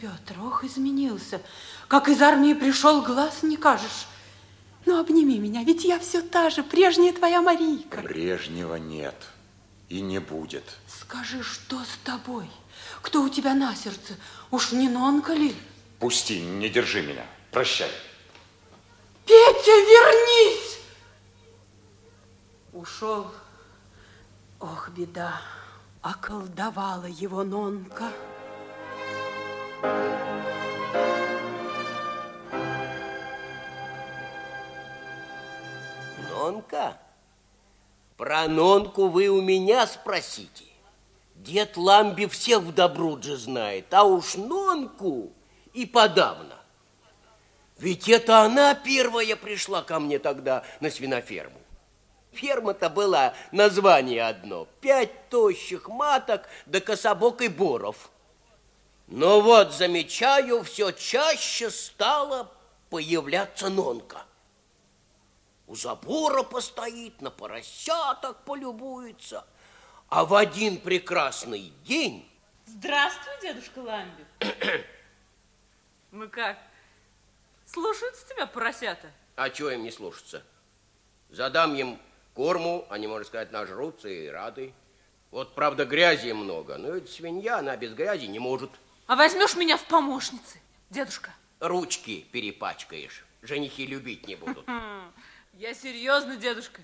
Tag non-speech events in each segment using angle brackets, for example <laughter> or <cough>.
Петр, ох, изменился. Как из армии пришел, глаз не кажешь. Ну, обними меня, ведь я все та же, прежняя твоя Марийка. Прежнего нет и не будет. Скажи, что с тобой? Кто у тебя на сердце? Уж не Нонка ли? Пусти, не держи меня. Прощай. Петя, вернись! Ушел. Ох, беда. Околдовала его Нонка. Нонка? Про Нонку вы у меня спросите. Дед Ламби всех в Добрудже знает, а уж Нонку и подавно. Ведь это она первая пришла ко мне тогда на свиноферму. Ферма-то была название одно. Пять тощих маток да кособок и боров. Но вот замечаю, все чаще стала появляться нонка. У забора постоит, на поросяток полюбуется. А в один прекрасный день... Здравствуй, дедушка Ламби. Ну <clears throat> как, слушаются тебя поросята? А чего им не слушаться? Задам им корму, они, можно сказать, нажрутся и рады. Вот, правда, грязи много, но ведь свинья, она без грязи не может. А возьмешь меня в помощницы, дедушка? Ручки перепачкаешь, женихи любить не будут. <laughs> Я серьезно, дедушка.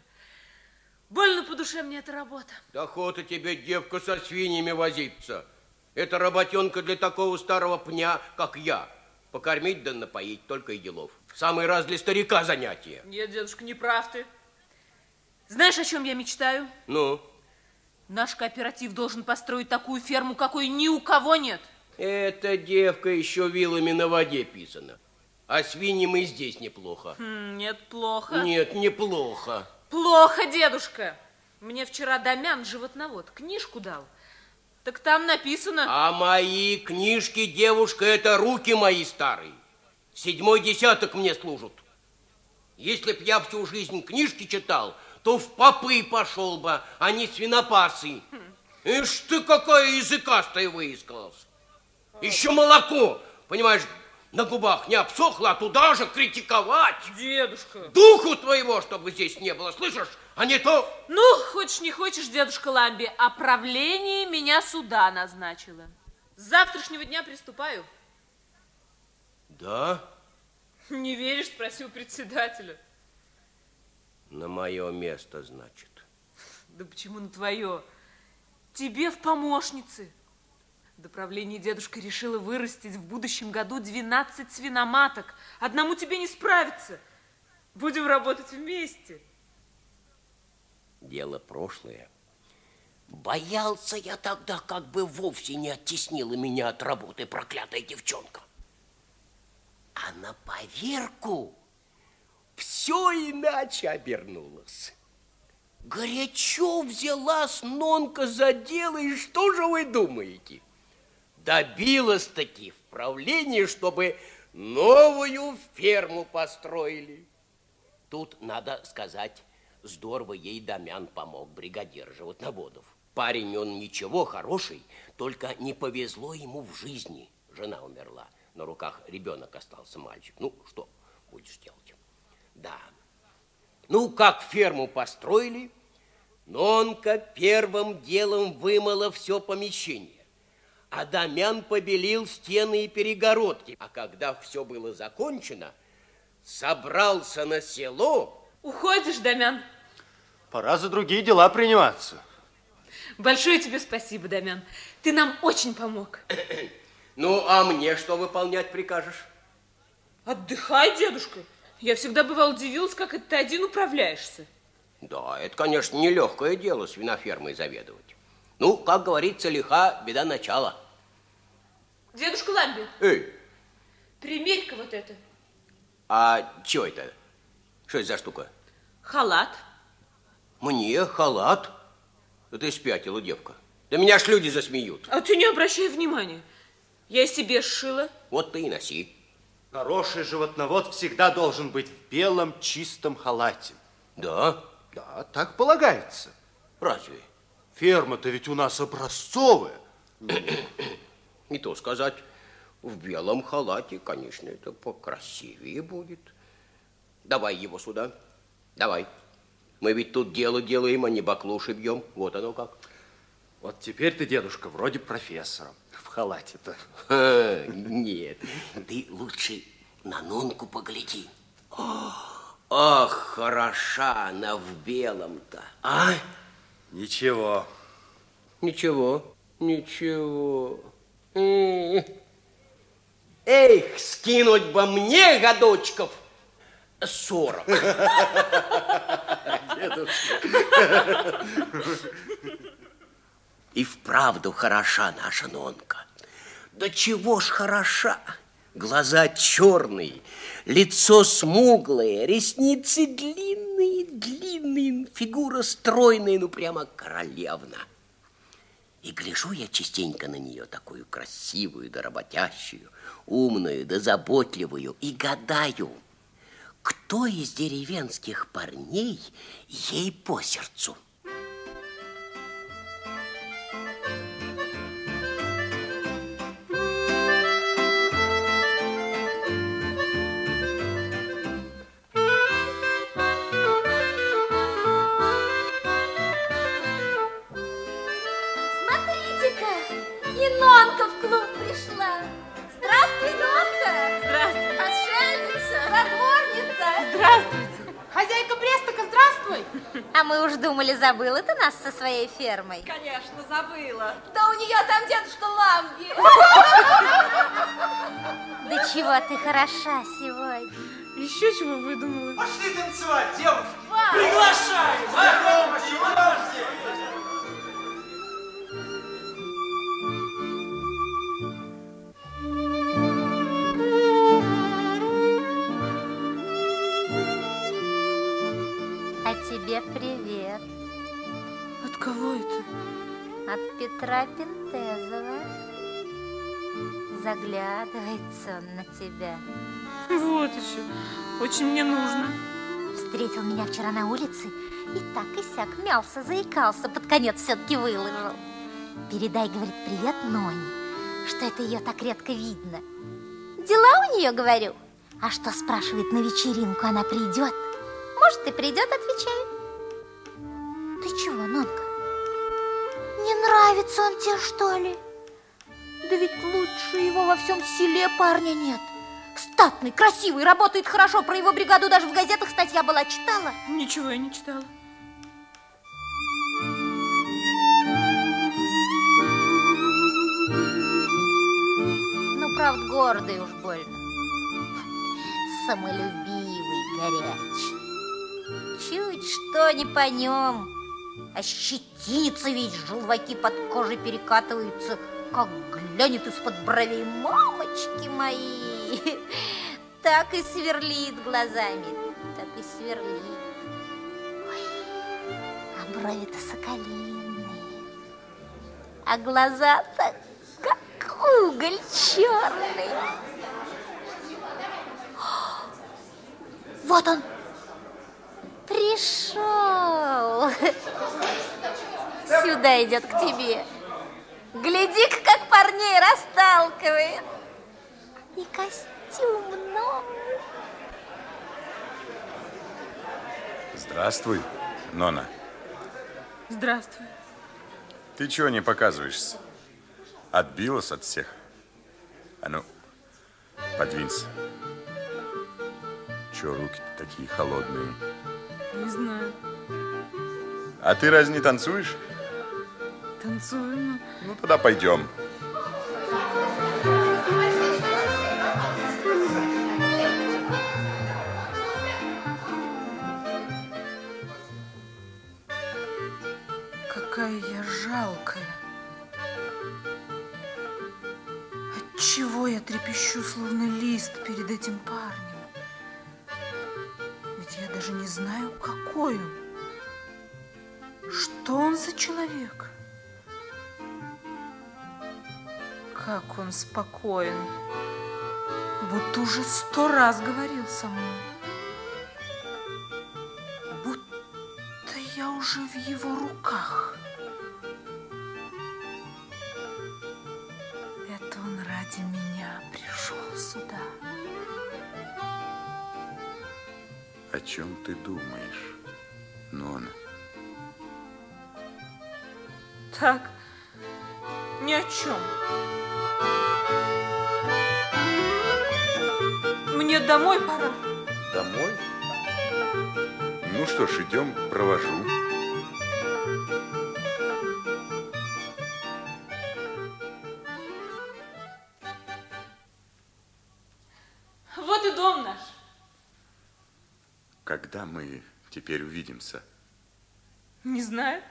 Больно по душе мне эта работа. Да охота тебе, девка, со свиньями возиться. Это работенка для такого старого пня, как я. Покормить да напоить только и делов. Самый раз для старика занятие. Нет, дедушка, не прав ты. Знаешь, о чем я мечтаю? Ну? Наш кооператив должен построить такую ферму, какой ни у кого нет. Эта девка еще вилами на воде писана. А свиньям и здесь неплохо. Хм, нет, плохо. Нет, неплохо. Плохо, дедушка. Мне вчера Домян, животновод, книжку дал. Так там написано... А мои книжки, девушка, это руки мои старые. Седьмой десяток мне служат. Если б я всю жизнь книжки читал, то в попы пошел бы, а не свинопасы. Ишь ты, какая языкастая выискалась. Еще молоко, понимаешь, на губах не обсохло, а туда же критиковать. Дедушка. Духу твоего, чтобы здесь не было, слышишь? А не то... Ну, хочешь не хочешь, дедушка Ламби, а правление меня сюда назначило. С завтрашнего дня приступаю. Да? Не веришь, спросил председателя. На мое место, значит. Да почему на твое? Тебе в помощнице. До правления дедушка решила вырастить в будущем году 12 свиноматок. Одному тебе не справиться. Будем работать вместе. Дело прошлое. Боялся я тогда, как бы вовсе не оттеснила меня от работы проклятая девчонка. А на поверку все иначе обернулось. Горячо взялась Нонка за дело, и что же вы думаете? Добилась-таки в правлении, чтобы новую ферму построили. Тут, надо сказать, здорово ей Домян помог, бригадир животноводов. Парень он ничего, хороший, только не повезло ему в жизни. Жена умерла, на руках ребенок остался мальчик. Ну, что будешь делать? Да. Ну, как ферму построили, Нонка первым делом вымыла все помещение. А Дамян побелил стены и перегородки. А когда все было закончено, собрался на село. Уходишь, Дамян? Пора за другие дела приниматься. Большое тебе спасибо, Дамян. Ты нам очень помог. <clears throat> Ну, а мне что выполнять прикажешь? Отдыхай, дедушка. Я всегда бывал удивилась, как это ты один управляешься. Да, это, конечно, нелегкое дело свинофермой заведовать. Ну, как говорится, лиха беда начала. Дедушка Ламби. Эй. Примерь-ка вот это. А что это? Что это за штука? Халат. Мне халат? Да ты спятила, девка. Да меня ж люди засмеют. А ты не обращай внимания. Я себе сшила. Вот ты и носи. Хороший животновод всегда должен быть в белом чистом халате. Да? Да, так полагается. Разве? Ферма-то ведь у нас образцовая. <coughs> Не то сказать, в белом халате, конечно, это покрасивее будет. Давай его сюда, давай. Мы ведь тут дело делаем, а не баклуши бьем. Вот оно как. Вот теперь ты, дедушка, вроде профессора в халате-то. Ха, <laughs> Нет, ты лучше на Нонку погляди. Ах, хороша она в белом-то, а? Ничего. Ничего, ничего. М. Эх, скинуть бы мне годочков сорок. И вправду хороша наша Нонка. Да чего ж хороша? Глаза черные, лицо смуглое, ресницы длинные, длинные, фигура стройная, ну прямо королевна. И гляжу я частенько на нее, такую красивую да умную да заботливую, и гадаю, кто из деревенских парней ей по сердцу. Забыла ты нас со своей фермой. Конечно, забыла. Да у нее там дедушка Ламби. Да чего ты хороша сегодня. Еще чего выдумала? Пошли танцевать, девушки! Приглашаем! Знакомься, подожди! Заглядывается он на тебя. Вот еще. Очень мне нужно. Встретил меня вчера на улице и так и сяк мялся, заикался, под конец все-таки выложил. Передай, говорит, привет Ноне, что это ее так редко видно. Дела у нее, говорю. А что, спрашивает, на вечеринку она придет? Может, и придет, отвечаю. Ты чего, Нонка? Не нравится он тебе, что ли? Да ведь лучше его во всем селе парня нет. Статный, красивый, работает хорошо. Про его бригаду даже в газетах статья была. Читала? Ничего я не читала. Ну, правда, гордый уж больно. Самолюбивый, горячий. Чуть что не по нем. А щетинится весь, желваки под кожей перекатываются. Как глянет из-под бровей, мамочки мои. Так и сверлит глазами, так и сверлит. А брови-то соколиные. А глаза-то как уголь черный. Вот он, пришел. Сюда идет к тебе. Гляди-ка, как парней расталкивает. И костюм новый. Здравствуй, Нона. Здравствуй. Ты чего не показываешься? Отбилась от всех? А ну, подвинься. Чего руки такие холодные? Не знаю. А ты разве не танцуешь? Но... Ну, тогда пойдем. Какая я жалкая. Отчего я трепещу, словно лист перед этим парнем? Ведь я даже не знаю, какой он. Что он за человек? Как он спокоен, будто уже сто раз говорил со мной. Будто я уже в его руках. Это он ради меня пришел сюда. О чем ты думаешь, Нона? Так, ни о чем. Домой пора. Домой? Ну что ж, идем, провожу. Вот и дом наш. Когда мы теперь увидимся? Не знаю.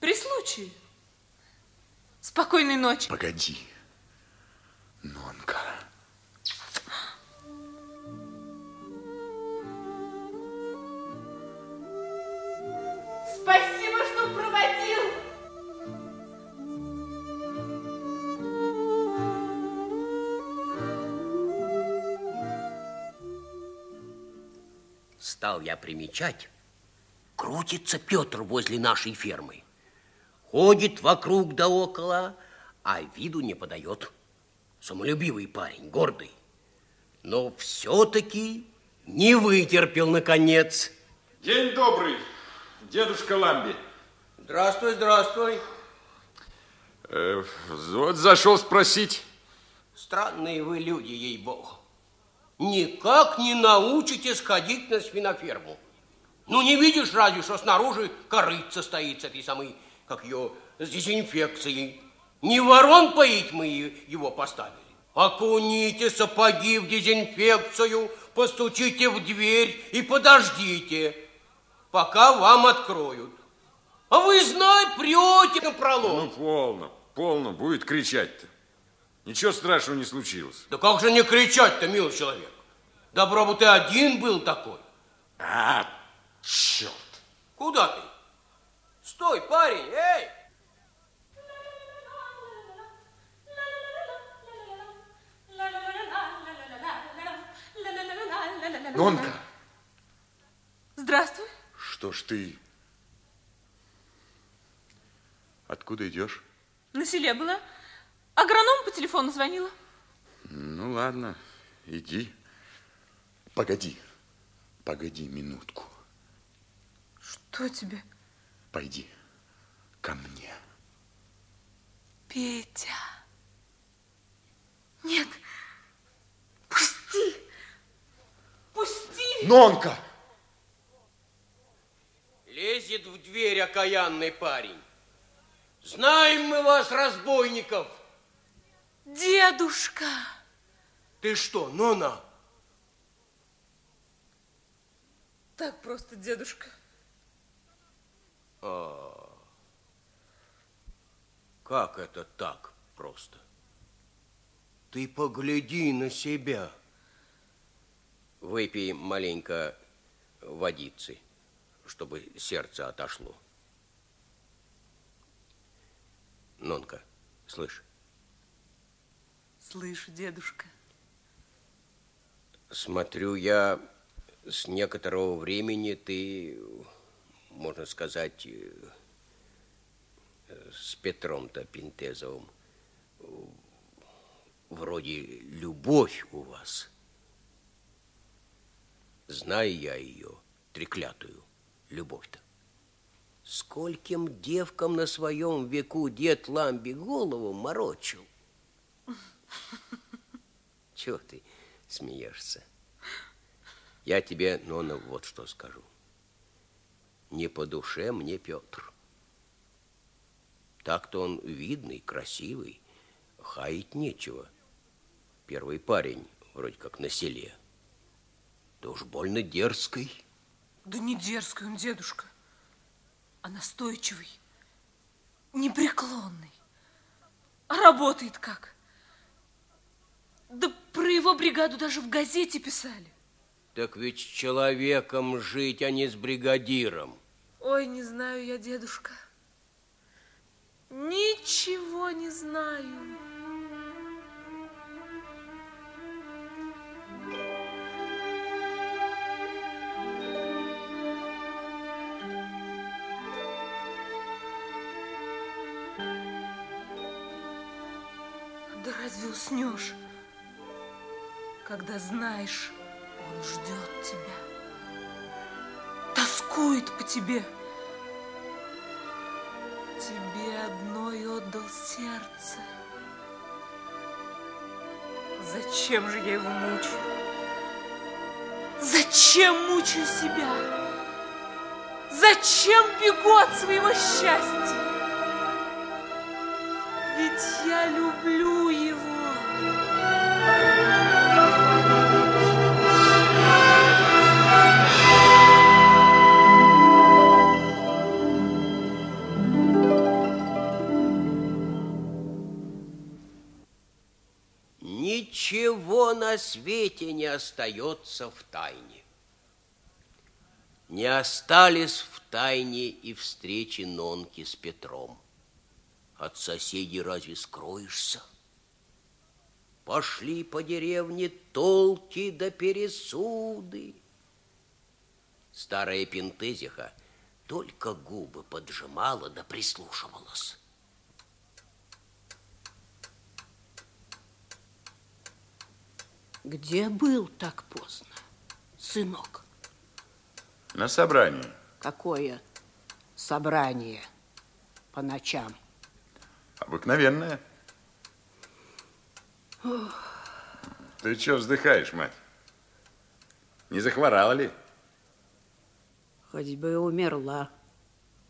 При случае. Спокойной ночи. Погоди, примечать, крутится Петр возле нашей фермы. Ходит вокруг да около, а виду не подает. Самолюбивый парень, гордый. Но все-таки не вытерпел, наконец. День добрый, дедушка Ламби. Здравствуй, здравствуй. Э, вот зашел спросить. Странные вы люди, ей-богу. Никак не научитесь ходить на свиноферму. Ну, не видишь разве, что снаружи корыца стоит с этой самой, как ее, с дезинфекцией. Не ворон поить мы его поставили. Окуните сапоги в дезинфекцию, постучите в дверь и подождите, пока вам откроют. А вы, знай, прете на пролом. Ну, полно, полно, будет кричать-то. Ничего страшного не случилось. Да как же не кричать-то, милый человек? Добро бы ты один был такой. А, черт. Куда ты? Стой, парень, эй! Нонка! Здравствуй. Что ж ты... Откуда идешь? На селе была. Агроном по телефону звонила. Ну, ладно, иди. Погоди, погоди минутку. Что тебе? Пойди ко мне. Петя. Нет. Пусти. Пусти. Нонка! Лезет в дверь окаянный парень. Знаем мы вас, разбойников. Дедушка. Ты что, Нона? Так просто, дедушка. Как это так просто? Ты погляди на себя. Выпей маленько водицы, чтобы сердце отошло. Нонка, слышь, Слышу, дедушка. смотрю я, с некоторого времени ты, можно сказать, э, с Петром-то Пинтезовым, э, вроде любовь у вас. Знаю я ее, треклятую любовь-то. Скольким девкам на своем веку дед Ламби голову морочил. <laughs> Чего ты смеешься? Я тебе, Нона, вот что скажу. Не по душе мне Петр. Так-то он видный, красивый, хаять нечего. Первый парень, вроде как на селе. Да уж больно дерзкий. Да не дерзкий он, дедушка, а настойчивый, непреклонный. А работает как? Да про его бригаду даже в газете писали. Так ведь с человеком жить, а не с бригадиром. Ой, не знаю я, дедушка. Ничего не знаю. Когда знаешь, он ждет тебя? тоскует по тебе. Тебе одной отдал сердце. Зачем же я его мучаю? Зачем мучаю себя? Зачем бегу от своего счастья? Ведь я люблю его. На свете не остается в тайне. Не остались в тайне и встречи Нонки с Петром. От соседей разве скроешься? Пошли по деревне толки да пересуды. Старая пентезиха только губы поджимала да прислушивалась. Где был так поздно, сынок? На собрании. Какое собрание по ночам? Обыкновенное. Ты что вздыхаешь, мать? Не захворала ли? Хоть бы и умерла,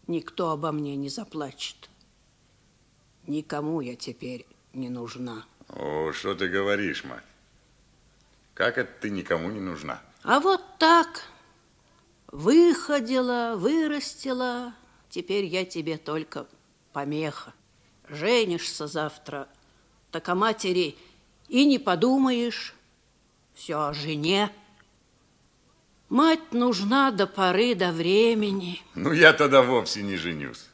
никто обо мне не заплачет. Никому я теперь не нужна. О, что ты говоришь, мать? Как это ты никому не нужна? А вот так. Выходила, вырастила. Теперь я тебе только помеха. Женишься завтра, так о матери и не подумаешь. Все о жене. Мать нужна до поры, до времени. Ну, я тогда вовсе не женюсь.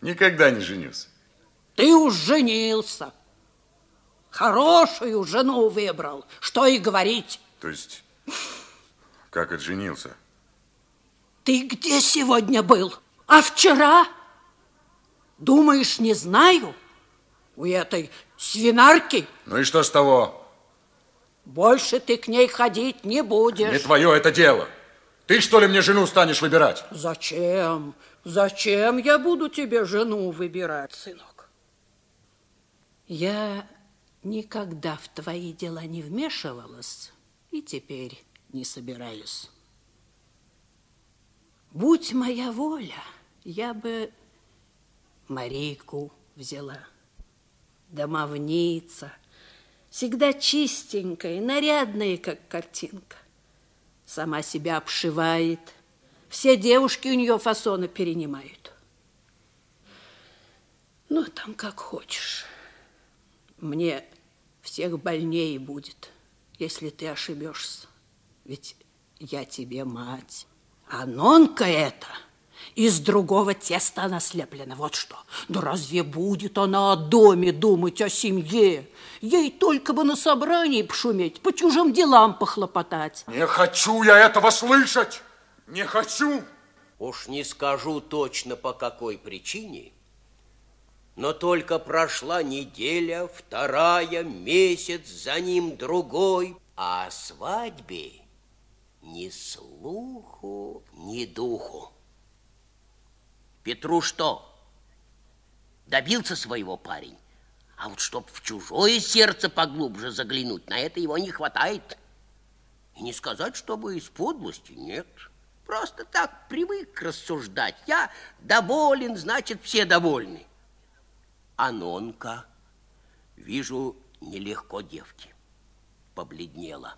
Никогда не женюсь. Ты уж женился. Хорошую жену выбрал. Что и говорить. То есть, как отженился? Ты где сегодня был? А вчера? Думаешь, не знаю? У этой свинарки? Ну и что с того? Больше ты к ней ходить не будешь. Не твое это дело. Ты что ли мне жену станешь выбирать? Зачем? Зачем я буду тебе жену выбирать, сынок? Я никогда в твои дела не вмешивалась и теперь не собираюсь. Будь моя воля, я бы Марийку взяла. Домовница, всегда чистенькая, нарядная, как картинка. Сама себя обшивает. Все девушки у нее фасоны перенимают. Ну, там как хочешь. Мне всех больнее будет, если ты ошибешься. Ведь я тебе мать. А нонка эта из другого теста она слеплена. Вот что. Да разве будет она о доме думать, о семье? Ей только бы на собрании пошуметь, по чужим делам похлопотать. Не хочу я этого слышать! Не хочу! Уж не скажу точно по какой причине, но только прошла неделя, вторая, месяц, за ним другой, а о свадьбе ни слуху, ни духу. Петру что? Добился своего парень, а вот чтоб в чужое сердце поглубже заглянуть, на это его не хватает. И не сказать, чтобы из подлости, нет. Просто так привык рассуждать. Я доволен, значит, все довольны. А Нонка, вижу, нелегко девки, побледнела.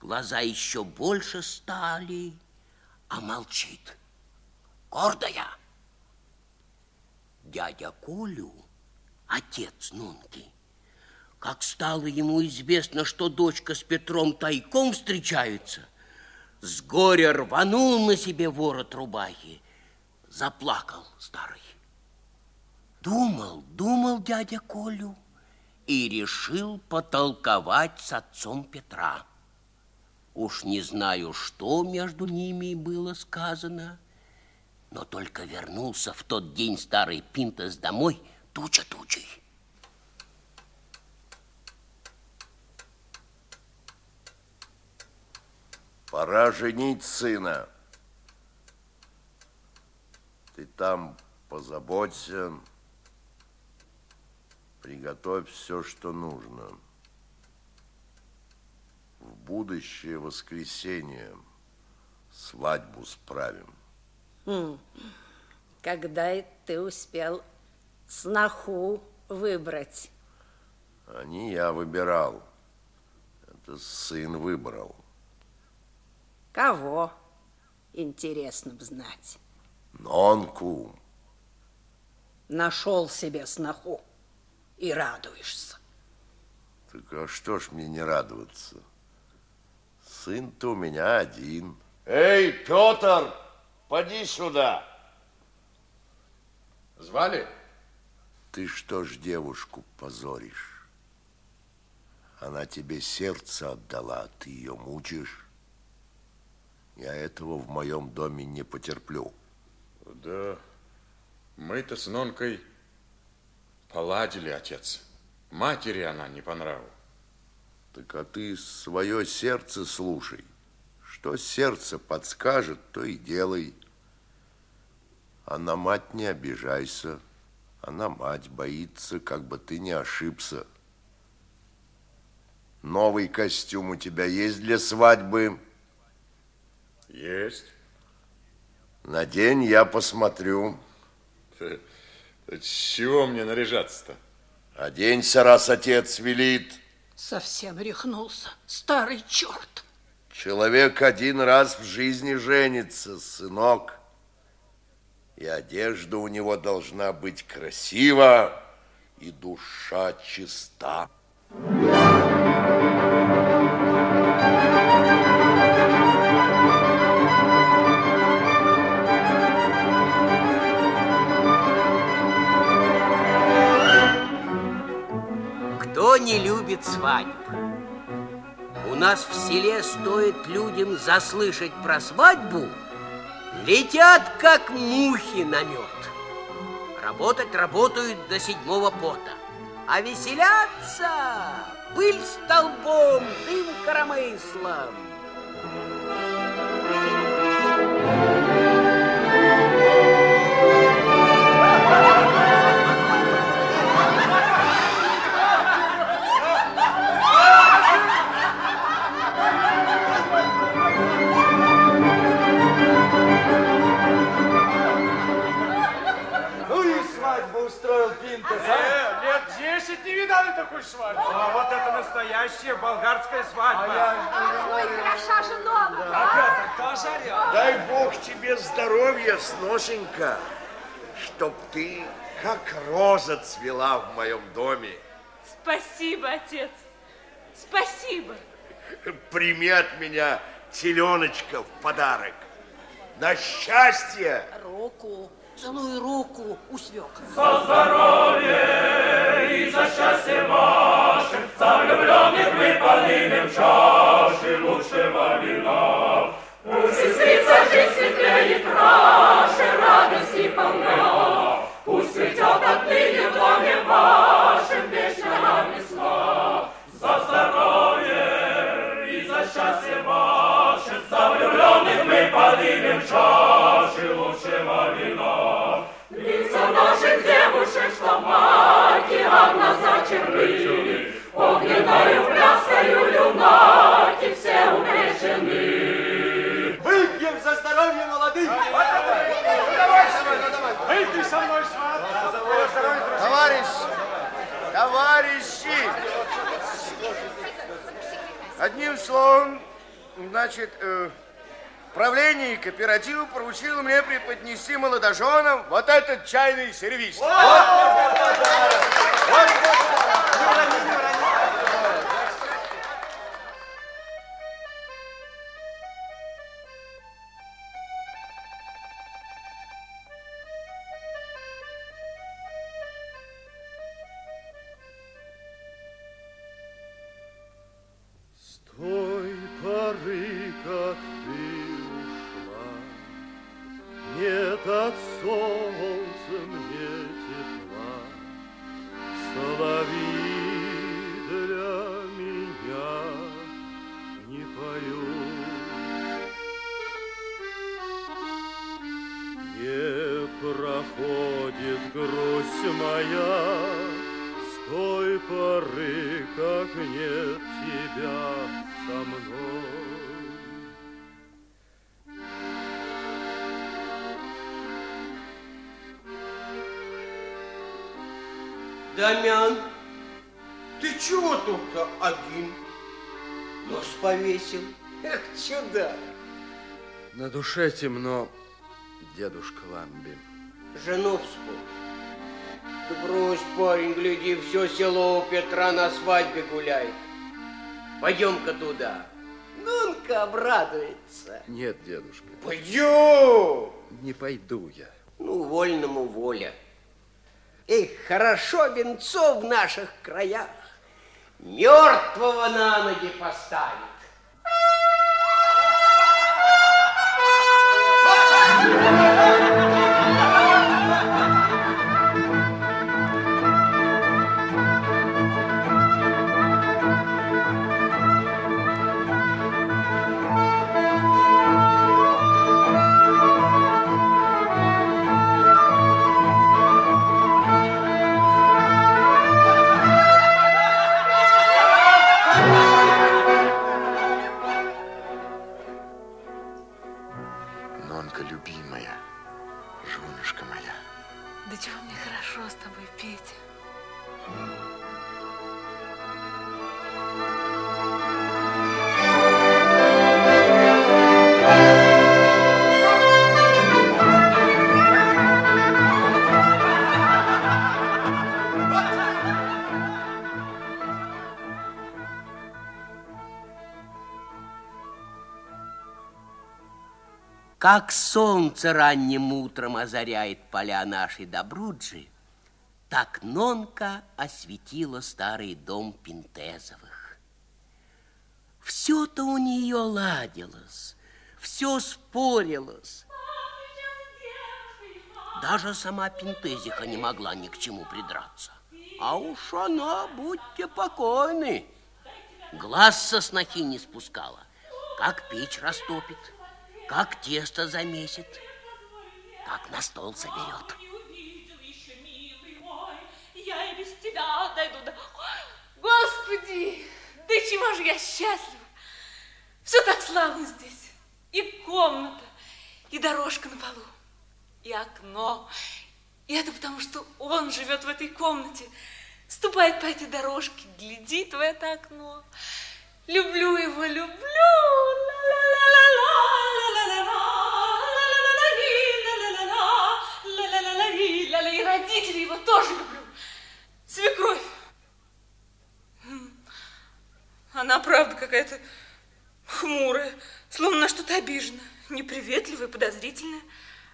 Глаза еще больше стали, а молчит. Гордая. Дядя Колю, отец Нунки, как стало ему известно, что дочка с Петром тайком встречаются, с горя рванул на себе ворот рубахи, заплакал старый. Думал, думал дядя Колю и решил потолковать с отцом Петра. Уж не знаю, что между ними было сказано, но только вернулся в тот день старый Пинтас домой туча тучей. Пора женить сына. Ты там позаботься, приготовь все, что нужно. В будущее воскресенье свадьбу справим. Хм. Когда ты успел сноху выбрать? А не я выбирал. Это сын выбрал. Кого? Интересно б знать. Нонку. Нашел себе сноху и радуешься. Так а что ж мне не радоваться? Сын-то у меня один. Эй, Петр, поди сюда. Звали? Ты что ж девушку позоришь? Она тебе сердце отдала, ты ее мучишь. Я этого в моем доме не потерплю. Да, мы-то с Нонкой поладили, отец. Матери она не по нраву. Так а ты свое сердце слушай. Что сердце подскажет, то и делай. А на мать не обижайся. Она мать боится, как бы ты не ошибся. Новый костюм у тебя есть для свадьбы? Есть. Надень, я посмотрю. <laughs> С чего мне наряжаться-то? Оденься, раз отец велит. Совсем рехнулся, старый черт. Человек один раз в жизни женится, сынок. И одежда у него должна быть красива, и душа чиста. Кто не любит свадьб? У нас в селе стоит людям заслышать про свадьбу, летят как мухи на мед. Работать работают до седьмого пота, а веселятся пыль столбом, дым коромыслом. Видали такой свадьбы. А вот это настоящая болгарская свадьба. Ой, хороша же новая. А Петр, тоже орел? Дай Бог тебе здоровья, сношенька, чтоб ты как роза цвела в моем доме. Спасибо, отец. Спасибо. Прими от меня теленочка в подарок. На счастье! Руку, целую руку у свекра. За здоровье и за счастье ваше, за влюбленных мы поднимем чаши лучшего вина. Пусть искрится жизнь светлее и краше, радости полна. Пусть цветет отныне в доме вашем вечная весна. За здоровье и за счастье ваше, за влюбленных мы поднимем чаши лучшего вина. Наших девушек, что маки от нас зачерны, Огненною пляскою люнаки все увлечены. Выпьем за здоровье молодых. Выпей со мной, сват. Товарищ, товарищи! Одним словом, значит, э, правление кооператива поручило мне преподнести молодоженам вот этот чайный сервиз. С душе темно, дедушка Ламби. Жену вспомни. Да брось, парень, гляди, все село у Петра на свадьбе гуляет. Пойдем-ка туда. Нунка обрадуется. Нет, дедушка. Пойдем. Не пойду я. Ну, вольному воля. Эх, хорошо венцо в наших краях. Мертвого на ноги поставит. Thank <laughs> you. Мне хорошо с тобой, Петя. Как солнце ранним утром озаряет поля нашей Добруджи, так Нонка осветила старый дом Пинтезовых. Все-то у нее ладилось, все спорилось. Даже сама Пинтезиха не могла ни к чему придраться. А уж она, будьте покойны, глаз со снохи не спускала, как печь растопит, как тесто замесит, как на стол соберет. Я и без тебя дойду до... Господи, да чего же я счастлива. Все так славно здесь. И комната, и дорожка на полу, и окно. И это потому, что он живет в этой комнате, ступает по этой дорожке, глядит в это окно. Люблю его, люблю. И родителей его тоже люблю. Свекровь. Она, правда, какая-то хмурая, словно на что-то обижена, неприветливая, подозрительная,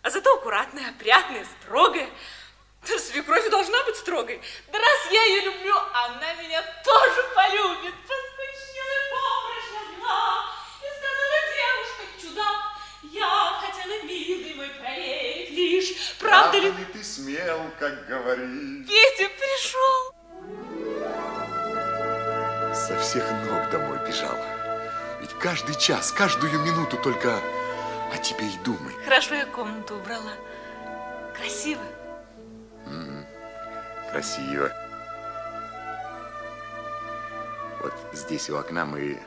а зато аккуратная, опрятная, строгая. Да свекровь должна быть строгой. Да раз я ее люблю, она меня тоже полюбит. Поскучнела и попрочь легла, и сказала девушка, чудак, я хотела, милый мой, проверить правда ли... ли ты смел, как говоришь? Петя пришел. Со всех ног домой бежал. Ведь каждый час, каждую минуту только о тебе и думай. Хорошо я комнату убрала. Красиво. М, Красиво. Вот здесь у окна мы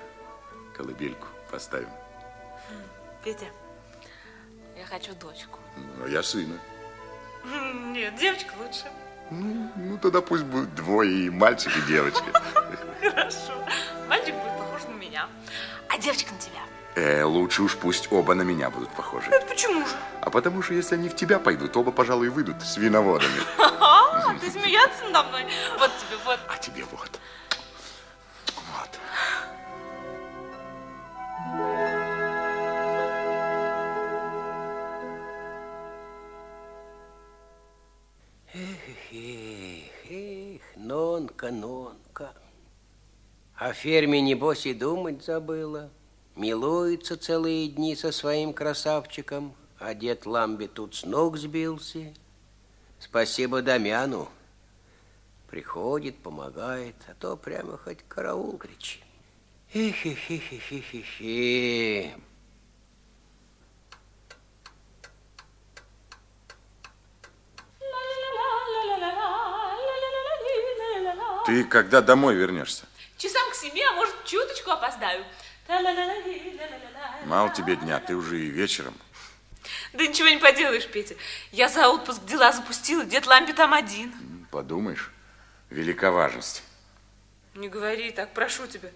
колыбельку поставим. Петя, я хочу дочку. Но я сына. Нет, девочка лучше. Ну, ну тогда пусть будет двое, и мальчик, и девочка. Хорошо. Мальчик будет похож на меня, а девочка на тебя. Э, лучше уж пусть оба на меня будут похожи. Это почему же? А потому что если они в тебя пойдут, оба, пожалуй, выйдут с виноводами. Ты смеяться надо мной. Вот тебе, вот. А тебе. Вот. Нонка, Нонка. О ферме, небось, и думать забыла. Милуется целые дни со своим красавчиком, а дед Ламби тут с ног сбился. Спасибо Дамяну. Приходит, помогает, а то прямо хоть караул кричи. Эх, Ты когда домой вернешься? Часам к семи, а может, чуточку опоздаю. Мало тебе дня, ты уже и вечером. Да ничего не поделаешь, Петя. Я за отпуск дела запустила, дед Лампи там один. Подумаешь, велика важность. Не говори так, прошу тебя.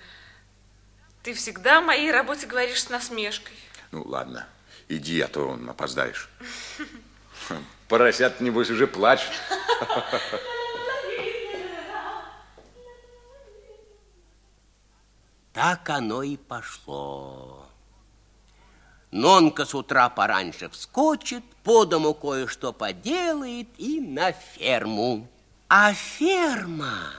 Ты всегда о моей работе говоришь с насмешкой. Ну, ладно, иди, а то он опоздаешь. <laughs> Поросят, небось, уже плачут. <laughs> Так оно и пошло. Нонка с утра пораньше вскочит, по дому кое-что поделает и на ферму. А ферма,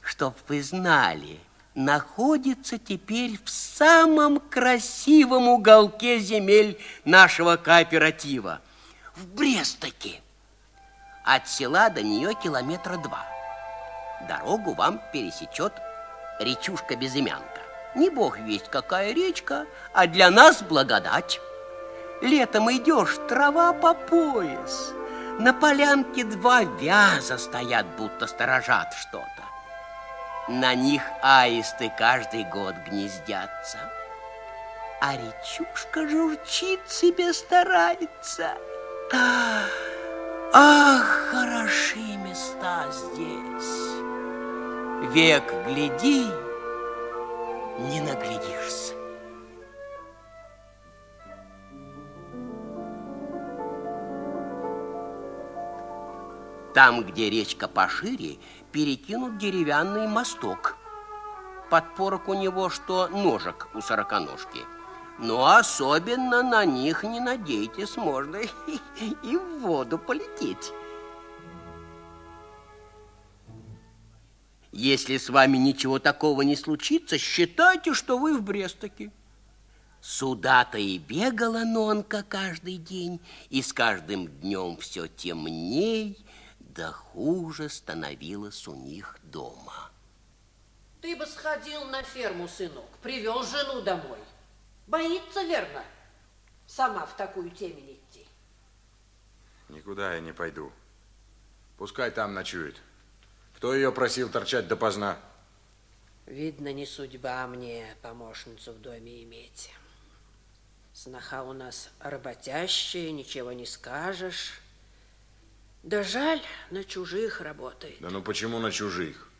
чтоб вы знали, находится теперь в самом красивом уголке земель нашего кооператива, в Брестоке. От села до нее километра два. Дорогу вам пересечет речушка Безымянка. Не бог весть какая речка, а для нас благодать. Летом идешь, трава по пояс. На полянке два вяза стоят, будто сторожат что-то. На них аисты каждый год гнездятся. А речушка журчит себе, старается. Ах, хороши места здесь. Век гляди, не наглядишься. Там, где речка пошире, перекинут деревянный мосток. Подпорок у него, что ножек у сороконожки. Но особенно на них не надейтесь, можно <laughs> и в воду полететь. Если с вами ничего такого не случится, считайте, что вы в Брестоке. Сюда-то и бегала Нонка каждый день, и с каждым днем все темней, да хуже становилось у них дома. Ты бы сходил на ферму, сынок, привел жену домой. Боится, верно, сама в такую темень идти. Никуда я не пойду. Пускай там ночует. Кто ее просил торчать допоздна? Видно, не судьба мне помощницу в доме иметь. Сноха у нас работящая, ничего не скажешь. Да жаль, на чужих работает. Да ну почему на чужих?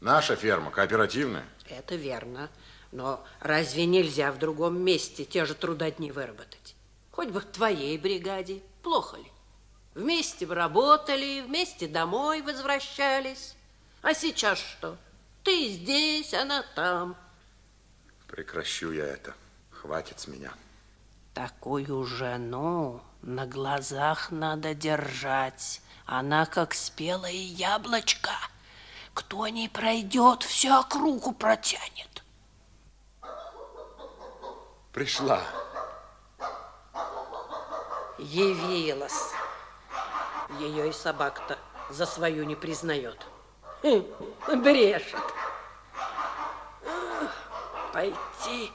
Наша ферма кооперативная. Это верно. Но разве нельзя в другом месте те же трудодни выработать? Хоть бы в твоей бригаде. Плохо ли? Вместе работали, вместе домой возвращались. А сейчас что? Ты здесь, она там. Прекращу я это. Хватит с меня. Такую жену на глазах надо держать. Она как спелое яблочко. Кто не пройдет, всю округу протянет. Пришла. Явилась. Ее и собака-то за свою не признает. Хм, брешет. Пойти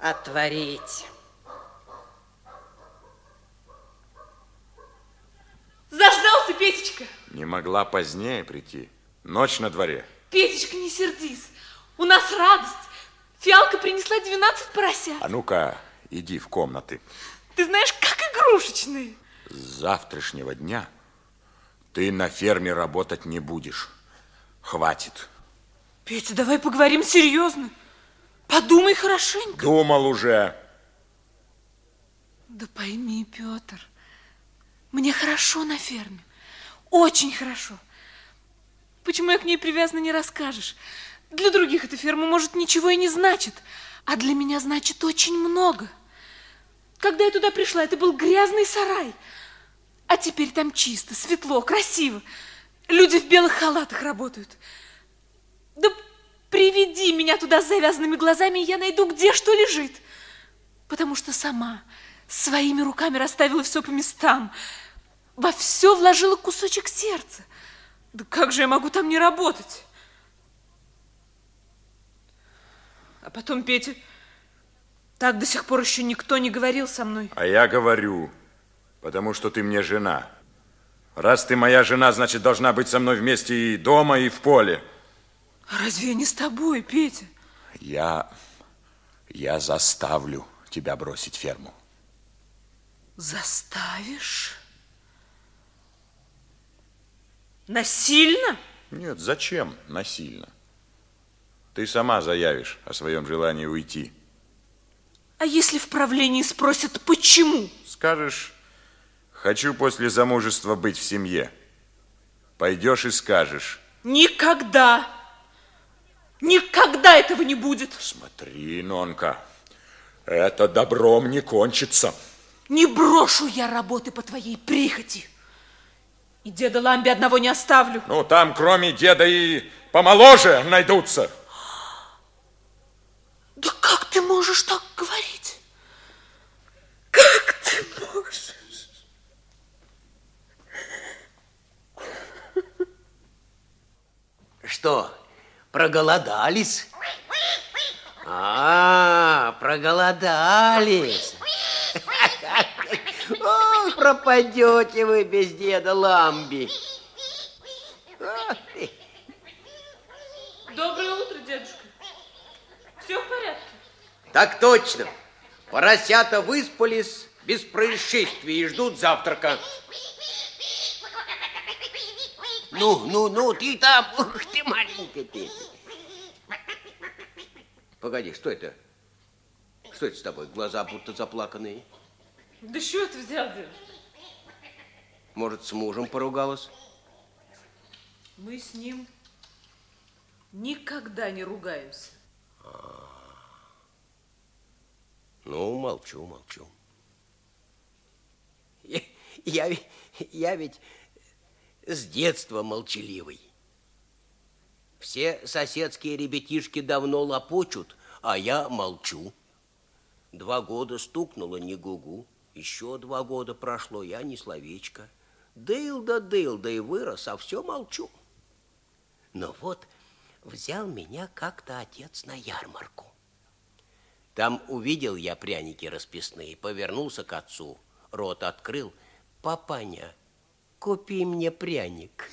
отворить. Заждался, Петечка? Не могла позднее прийти. Ночь на дворе. Петечка, не сердись. У нас радость. Фиалка принесла 12 поросят. А ну-ка, иди в комнаты. Ты знаешь, как игрушечные. С завтрашнего дня ты на ферме работать не будешь. Хватит. Петя, давай поговорим серьезно. Подумай хорошенько. Думал уже. Да пойми, Петр, мне хорошо на ферме. Очень хорошо. Почему я к ней привязана, не расскажешь. Для других эта ферма, может, ничего и не значит, а для меня значит очень много. Когда я туда пришла, это был грязный сарай. А теперь там чисто, светло, красиво. Люди в белых халатах работают. Да приведи меня туда с завязанными глазами, и я найду, где что лежит. Потому что сама своими руками расставила все по местам. Во все вложила кусочек сердца. Да как же я могу там не работать? А потом, Петя, так до сих пор еще никто не говорил со мной. А я говорю, потому что ты мне жена. Раз ты моя жена, значит, должна быть со мной вместе и дома, и в поле. А разве я не с тобой, Петя? Я... я заставлю тебя бросить ферму. Заставишь? Насильно? Нет, зачем насильно? Ты сама заявишь о своем желании уйти. А если в правлении спросят, почему? Скажешь, хочу после замужества быть в семье. Пойдешь и скажешь. Никогда. Никогда этого не будет. Смотри, Нонка, это добром не кончится. Не брошу я работы по твоей прихоти. И деда Ламби одного не оставлю. Ну, там кроме деда и помоложе найдутся. Да как ты можешь так говорить? Как ты можешь? Что, проголодались? А, проголодались. <laughs> О, пропадете вы без деда Ламби. Доброе утро, дедушка. Все в порядке? Так точно. Поросята выспались без происшествий и ждут завтрака. Ну, ну, ну, ты там, ух ты, маленькая ты. Погоди, что это? Что это с тобой? Глаза будто заплаканные. Да что ты взял, дедушка? Может, с мужем поругалась? Мы с ним никогда не ругаемся. Ну, молчу, молчу. Я, я, я ведь с детства молчаливый. Все соседские ребятишки давно лопочут, а я молчу. Два года стукнуло не гугу, еще два года прошло, я ни словечко. Дыл да дыл, да и вырос, а все молчу. Но вот взял меня как-то отец на ярмарку. Там увидел я пряники расписные, повернулся к отцу, рот открыл. Папаня, купи мне пряник.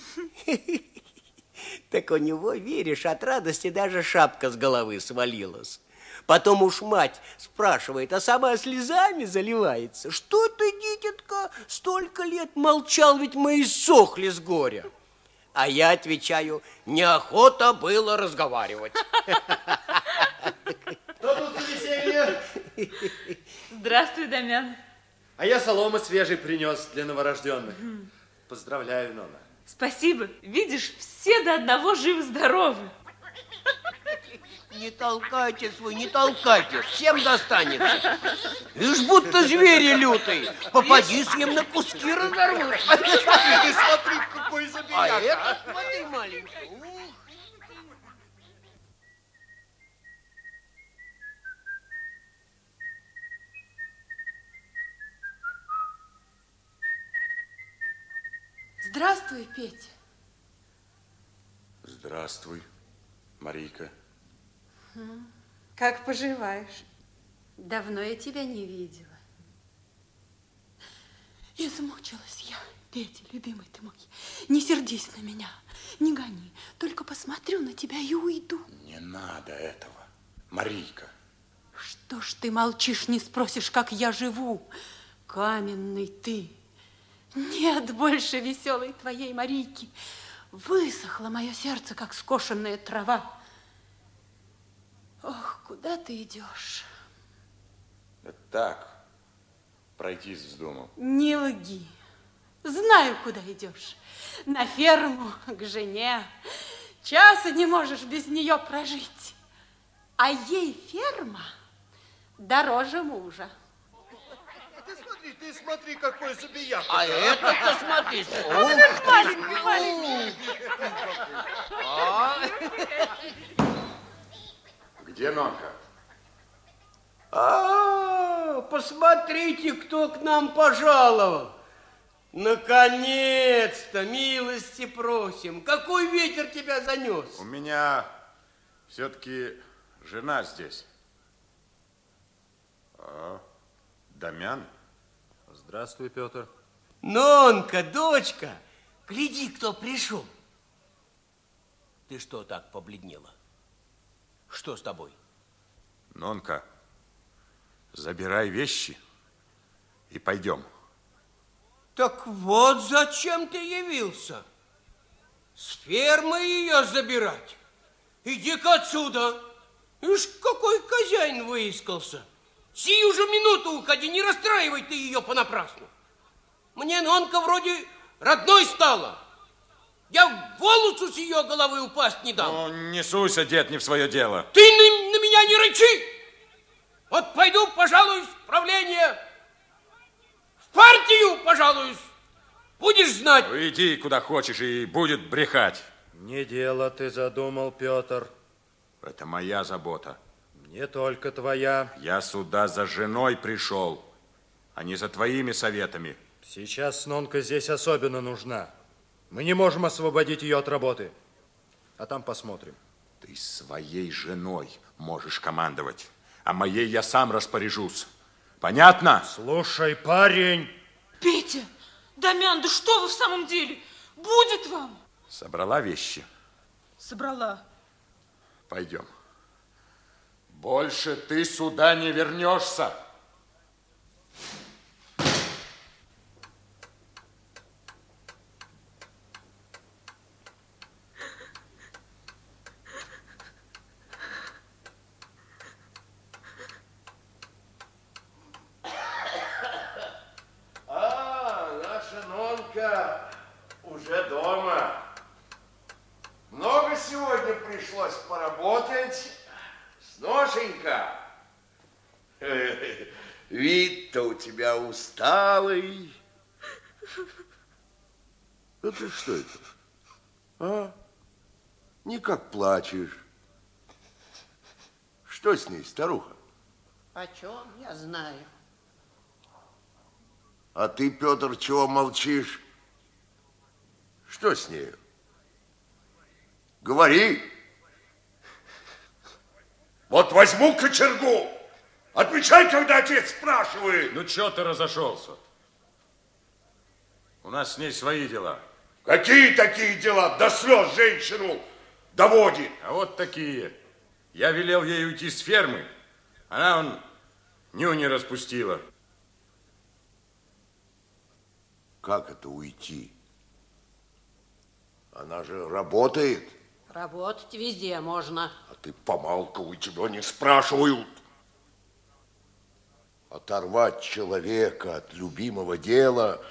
Так у него, веришь, от радости даже шапка с головы свалилась. Потом уж мать спрашивает, а сама слезами заливается. Что ты, дитятка, столько лет молчал, ведь мы и сохли с горя. А я отвечаю, неохота было разговаривать. Что тут за веселье? Здравствуй, Дамян. А я соломы свежей принес для новорожденных. Поздравляю, Нона. Спасибо. Видишь, все до одного живы-здоровы. Не толкайтесь вы, не толкайтесь, всем достанется. Ишь, будто звери лютый. Попади с ним на куски разорвут. Смотри, смотри, какой А забияка. это, смотри, маленький. ух. Здравствуй, Петя. Здравствуй, Марийка. Как поживаешь? Давно я тебя не видела. Измучилась я, Петя, любимый ты мой. Не сердись на меня, не гони. Только посмотрю на тебя и уйду. Не надо этого, Марийка. Что ж ты молчишь, не спросишь, как я живу? Каменный ты. Нет больше веселой твоей Марийки. Высохло мое сердце, как скошенная трава. Ох, куда ты идешь? Это так, пройтись вздумал. Не лги. Знаю, куда идешь. На ферму, к жене. Часа не можешь без нее прожить. А ей ферма дороже мужа. Ты смотри, ты смотри, какой забияка. А это-то смотри. Ух, маленький, маленький. Где Нонка? А, посмотрите, кто к нам пожаловал. Наконец-то, милости просим. Какой ветер тебя занес? У меня все-таки жена здесь. А, Дамян? Здравствуй, Петр. Нонка, дочка, Гляди, кто пришел. Ты что так побледнела? Что с тобой? Нонка, забирай вещи и пойдем. Так вот зачем ты явился. С фермы ее забирать. Иди-ка отсюда. Ишь, какой хозяин выискался. Сию же минуту уходи, не расстраивай ты ее понапрасну. Мне Нонка вроде родной стала. Я волосу с ее головы упасть не дам. Ну, не суйся, дед, не в свое дело. Ты на, на меня не рычи. Вот пойду, пожалуюсь, в правление. В партию, пожалуюсь. Будешь знать. Ну, иди куда хочешь и будет брехать. Не дело ты задумал, Петр. Это моя забота. Не только твоя. Я сюда за женой пришел, а не за твоими советами. Сейчас Нонка здесь особенно нужна. Мы не можем освободить ее от работы. А там посмотрим. Ты своей женой можешь командовать, а моей я сам распоряжусь. Понятно? Слушай, парень. Петя, Дамян, да что вы в самом деле? Будет вам? Собрала вещи? Собрала. Пойдем. Больше ты сюда не вернешься. А, наша Нонка уже дома. Много сегодня пришлось поработать. Сношенька. Вид-то у тебя усталый. <laughs> А ты что это? А? Никак плачешь. Что с ней, старуха? Почем я знаю? А ты, Петр, чего молчишь? Что с нею? Говори. Вот возьму кочергу. Отвечай, когда отец спрашивает. Ну, что ты разошелся? У нас с ней свои дела. Какие такие дела? До слез женщину доводит. А вот такие. Я велел ей уйти с фермы. Она, он, ню не распустила. Как это уйти? Она же работает. Работать везде можно. А ты помалкивай, тебя не спрашивают. Оторвать человека от любимого дела,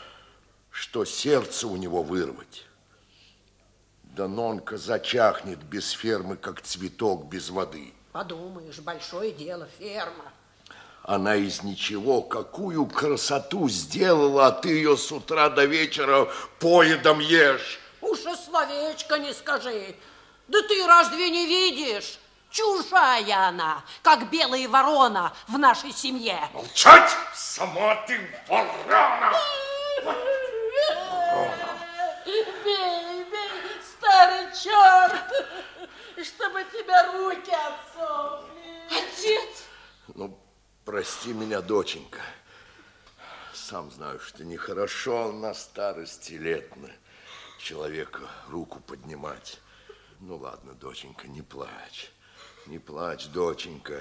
что сердце у него вырвать. Да Нонка зачахнет без фермы, как цветок без воды. Подумаешь, большое дело, ферма. Она из ничего какую красоту сделала, а ты ее с утра до вечера поедом ешь. Уж и словечко не скажи. Да ты разве не видишь? Чужая она, как белая ворона в нашей семье. Молчать! Сама ты ворона! Бей, бей, старый черт, чтобы тебя руки отсохли. Отец! Ну, прости меня, доченька. Сам знаю, что нехорошо на старости лет на человека руку поднимать. Ну, ладно, доченька, не плачь. Не плачь, доченька.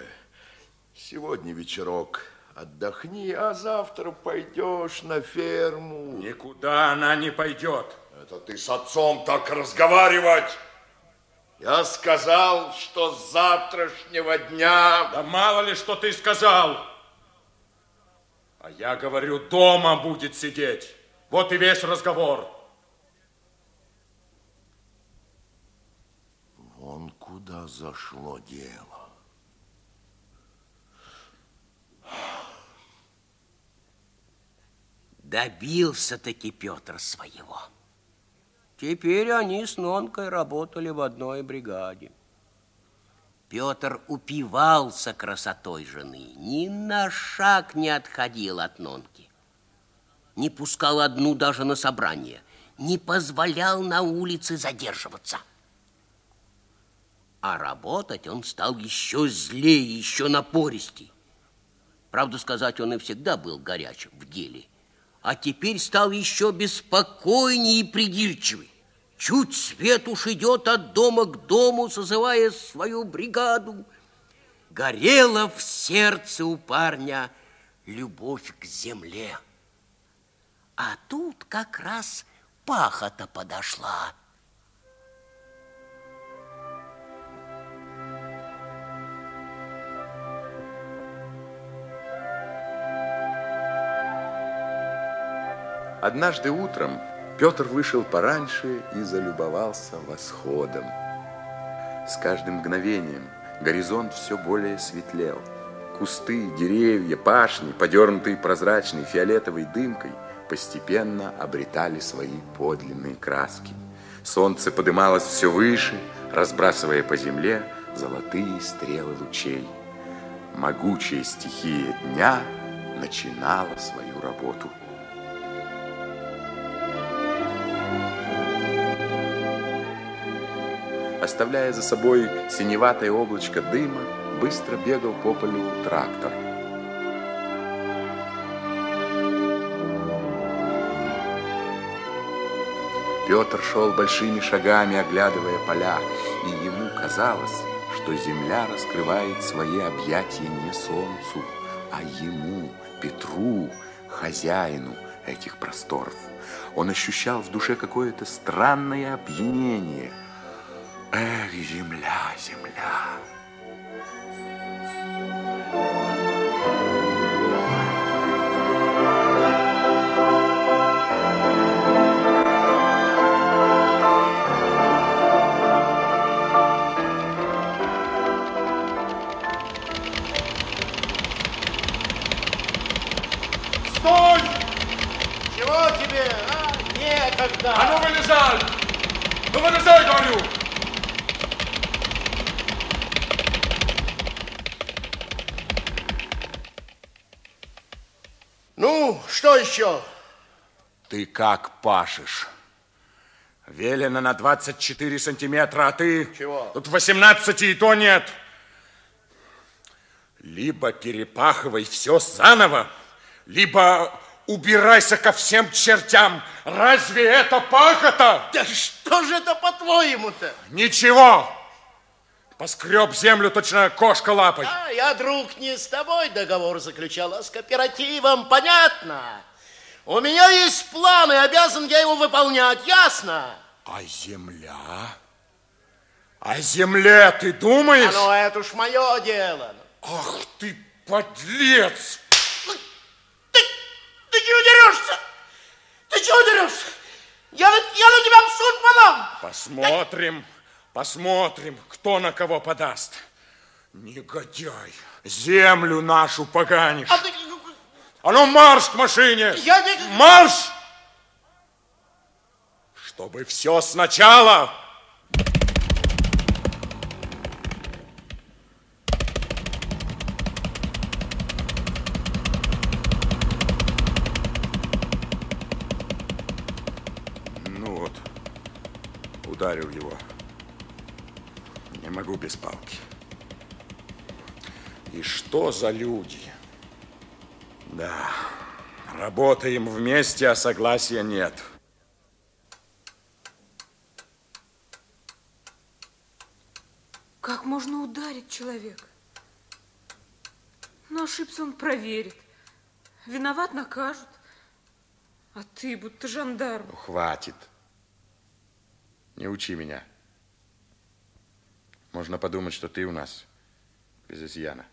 Сегодня вечерок отдохни, а завтра пойдешь на ферму. Никуда она не пойдет. Это ты с отцом так разговаривать. Я сказал, что с завтрашнего дня... Да мало ли, что ты сказал. А я говорю, дома будет сидеть. Вот и весь разговор. Вон куда зашло дело. Добился-таки Петр своего. Теперь они с Нонкой работали в одной бригаде. Петр упивался красотой жены, ни на шаг не отходил от Нонки. Не пускал одну даже на собрание, не позволял на улице задерживаться. А работать он стал еще злее, еще напористей. Правду сказать, он и всегда был горяч в деле. а теперь стал еще беспокойнее и придирчивый. Чуть свет уж идет от дома к дому, созывая свою бригаду. Горела в сердце у парня любовь к земле. А тут как раз пахота подошла. Однажды утром Петр вышел пораньше и залюбовался восходом. С каждым мгновением горизонт все более светлел. Кусты, деревья, пашни, подернутые прозрачной фиолетовой дымкой, постепенно обретали свои подлинные краски. Солнце подымалось все выше, разбрасывая по земле золотые стрелы лучей. Могучая стихия дня начинала свою работу. Оставляя за собой синеватое облачко дыма, быстро бегал по полю трактор. Петр шел большими шагами, оглядывая поля, и ему казалось, что земля раскрывает свои объятия не солнцу, а ему, Петру, хозяину этих просторов. Он ощущал в душе какое-то странное опьянение – Эх, земля, земля. Стой! Чего тебе? А, некогда. А ну вылезай! Ну вылезай, говорю! Ну, что еще? Ты как пашешь? Велено на 24 сантиметра, а ты... Чего? Тут 18 и то нет. Либо перепахивай все заново, либо убирайся ко всем чертям. Разве это пахота? Да что же это по-твоему-то? Ничего. Поскреб землю точно кошка лапой. А, я, друг, не с тобой договор заключал, а с кооперативом, понятно? У меня есть план, и обязан я его выполнять, ясно? А земля? О земле ты думаешь? А ну, это уж мое дело. Ах ты, подлец! Ты, ты чего дерешься? Ты чего дерешься? Я, я на тебя в суд подам. Посмотрим, посмотрим, кто на кого подаст. Негодяй, землю нашу поганишь. А ты... А ну марш к машине! Я. Марш! Чтобы все сначала. Ну вот, ударил его. Могу без палки. И что за люди? Да, работаем вместе, а согласия нет. Как можно ударить человека? Но ошибся он проверит. Виноват накажут. А ты будто жандарм. Ну, хватит. Не учи меня. Можно подумать, что ты у нас без изъяна.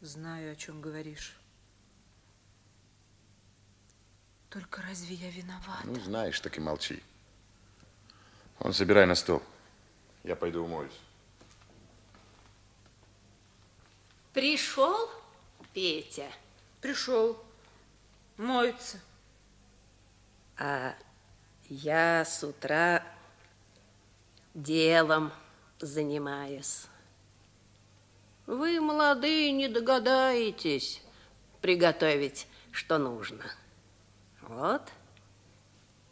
Знаю, о чем говоришь. Только разве я виноват? Ну, знаешь, так и молчи. Он собирай на стол. Я пойду умоюсь. Пришел Петя? Пришел. Моется. А я с утра делом занимаюсь. Вы, молодые, не догадаетесь приготовить, что нужно. Вот,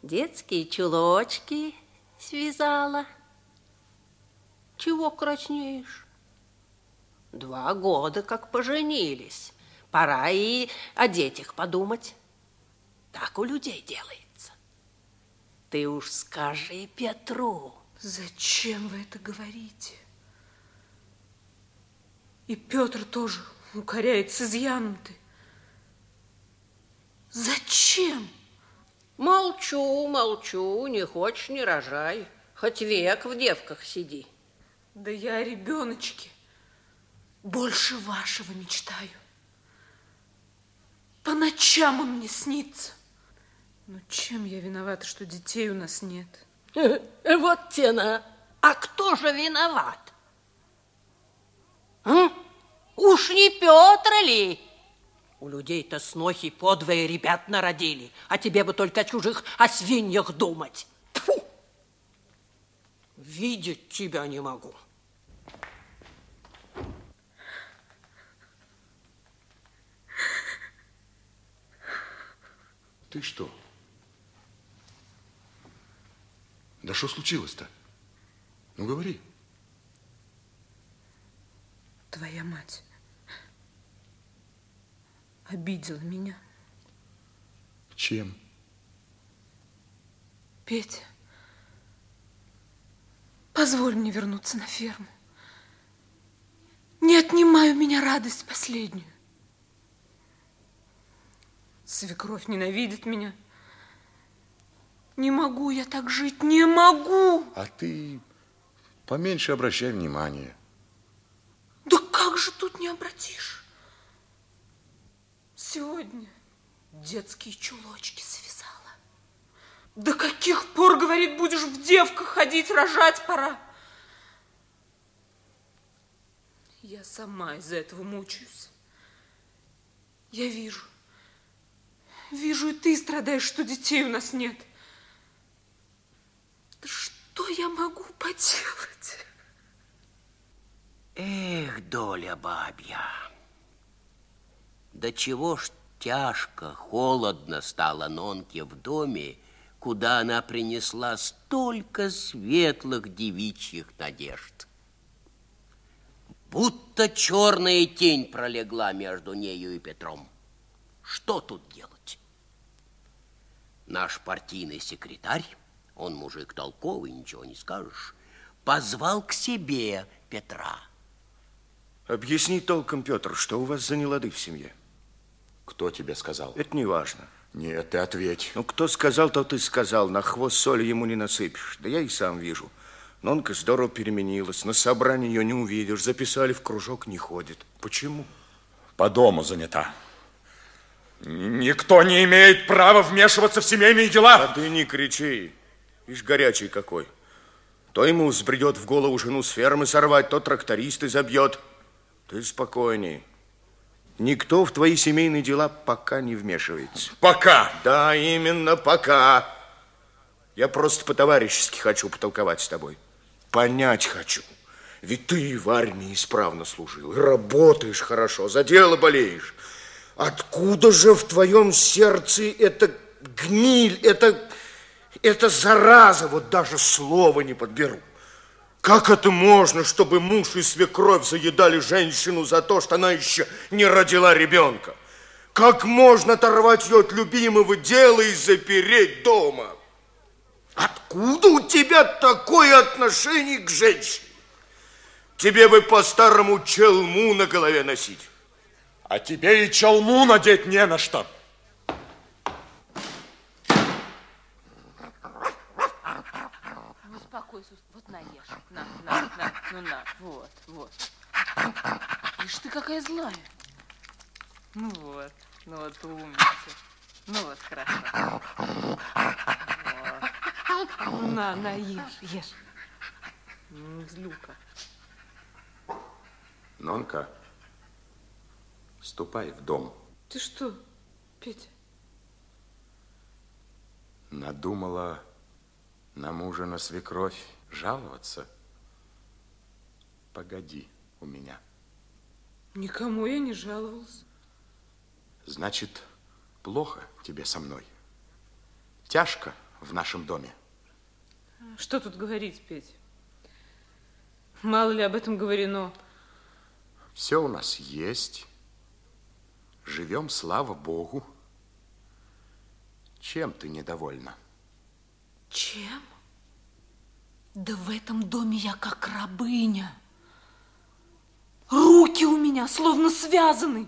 детские чулочки связала. Чего краснеешь? Два года как поженились. Пора и о детях подумать. Так у людей делается. Ты уж скажи Петру. Зачем вы это говорите? И Петр тоже укоряет с изъянутой. Зачем? Молчу, молчу, не хочешь, не рожай. Хоть век в девках сиди. Да я о ребеночке больше вашего мечтаю. По ночам он мне снится. Ну, чем я виновата, что детей у нас нет? Вот тена. А кто же виноват? А? Уж не Петр ли? У людей-то снохи подвое ребят народили, а тебе бы только о чужих о свиньях думать. Тьфу! Видеть тебя не могу. Ты что? Да что случилось-то? Ну, говори. Твоя мать обидела меня. Чем? Петя, позволь мне вернуться на ферму. Не отнимай у меня радость последнюю. Свекровь ненавидит меня. Не могу я так жить, не могу. А ты поменьше обращай внимания. Да как же тут не обратишь? Сегодня детские чулочки связала. До каких пор, говорит, будешь в девках ходить, рожать пора? Я сама из-за этого мучаюсь. Я вижу, вижу, и ты страдаешь, что детей у нас нет. Да что я могу поделать? Эх, доля бабья. До чего ж тяжко, холодно стало Нонке в доме, куда она принесла столько светлых девичьих надежд. Будто черная тень пролегла между нею и Петром. Что тут делать? Наш партийный секретарь, он мужик толковый, ничего не скажешь, позвал к себе Петра. Объясни толком, Петр, что у вас за нелады в семье? Кто тебе сказал? Это не важно. Нет, ты ответь. Ну, кто сказал, то ты сказал. На хвост соли ему не насыпешь. Да я и сам вижу. Нонка здорово переменилась. На собрании ее не увидишь. Записали в кружок, не ходит. Почему? По дому занята. Никто не имеет права вмешиваться в семейные дела. А ты не кричи. Видишь, горячий какой. То ему взбредет в голову жену с фермы сорвать, то трактористы забьет. Ты спокойней. Никто в твои семейные дела пока не вмешивается. Пока? Да, именно пока. Я просто по-товарищески хочу потолковать с тобой. Понять хочу. Ведь ты в армии исправно служил, и работаешь хорошо, за дело болеешь. Откуда же в твоем сердце эта гниль, эта, эта зараза, вот даже слова не подберу. Как это можно, чтобы муж и свекровь заедали женщину за то, что она еще не родила ребенка? Как можно оторвать ее от любимого дела и запереть дома? Откуда у тебя такое отношение к женщине? Тебе бы по-старому челму на голове носить. А тебе и челму надеть не на что. Ну, успокойся, вот на, ешь. На, на, на, ну на, вот, вот. Ишь ты какая злая. Ну вот, ну вот умница. Ну вот, хорошо. Вот. На, на, ешь, ешь. Злюка. Нонка, ступай в дом. Ты что, Петя? Надумала на мужа, на свекровь жаловаться? Погоди у меня. Никому я не жаловался. Значит, плохо тебе со мной. Тяжко в нашем доме. Что тут говорить, Петя? Мало ли об этом говорено. Все у нас есть. Живем, слава Богу. Чем ты недовольна? Чем? Да в этом доме я как рабыня. Руки у меня словно связаны.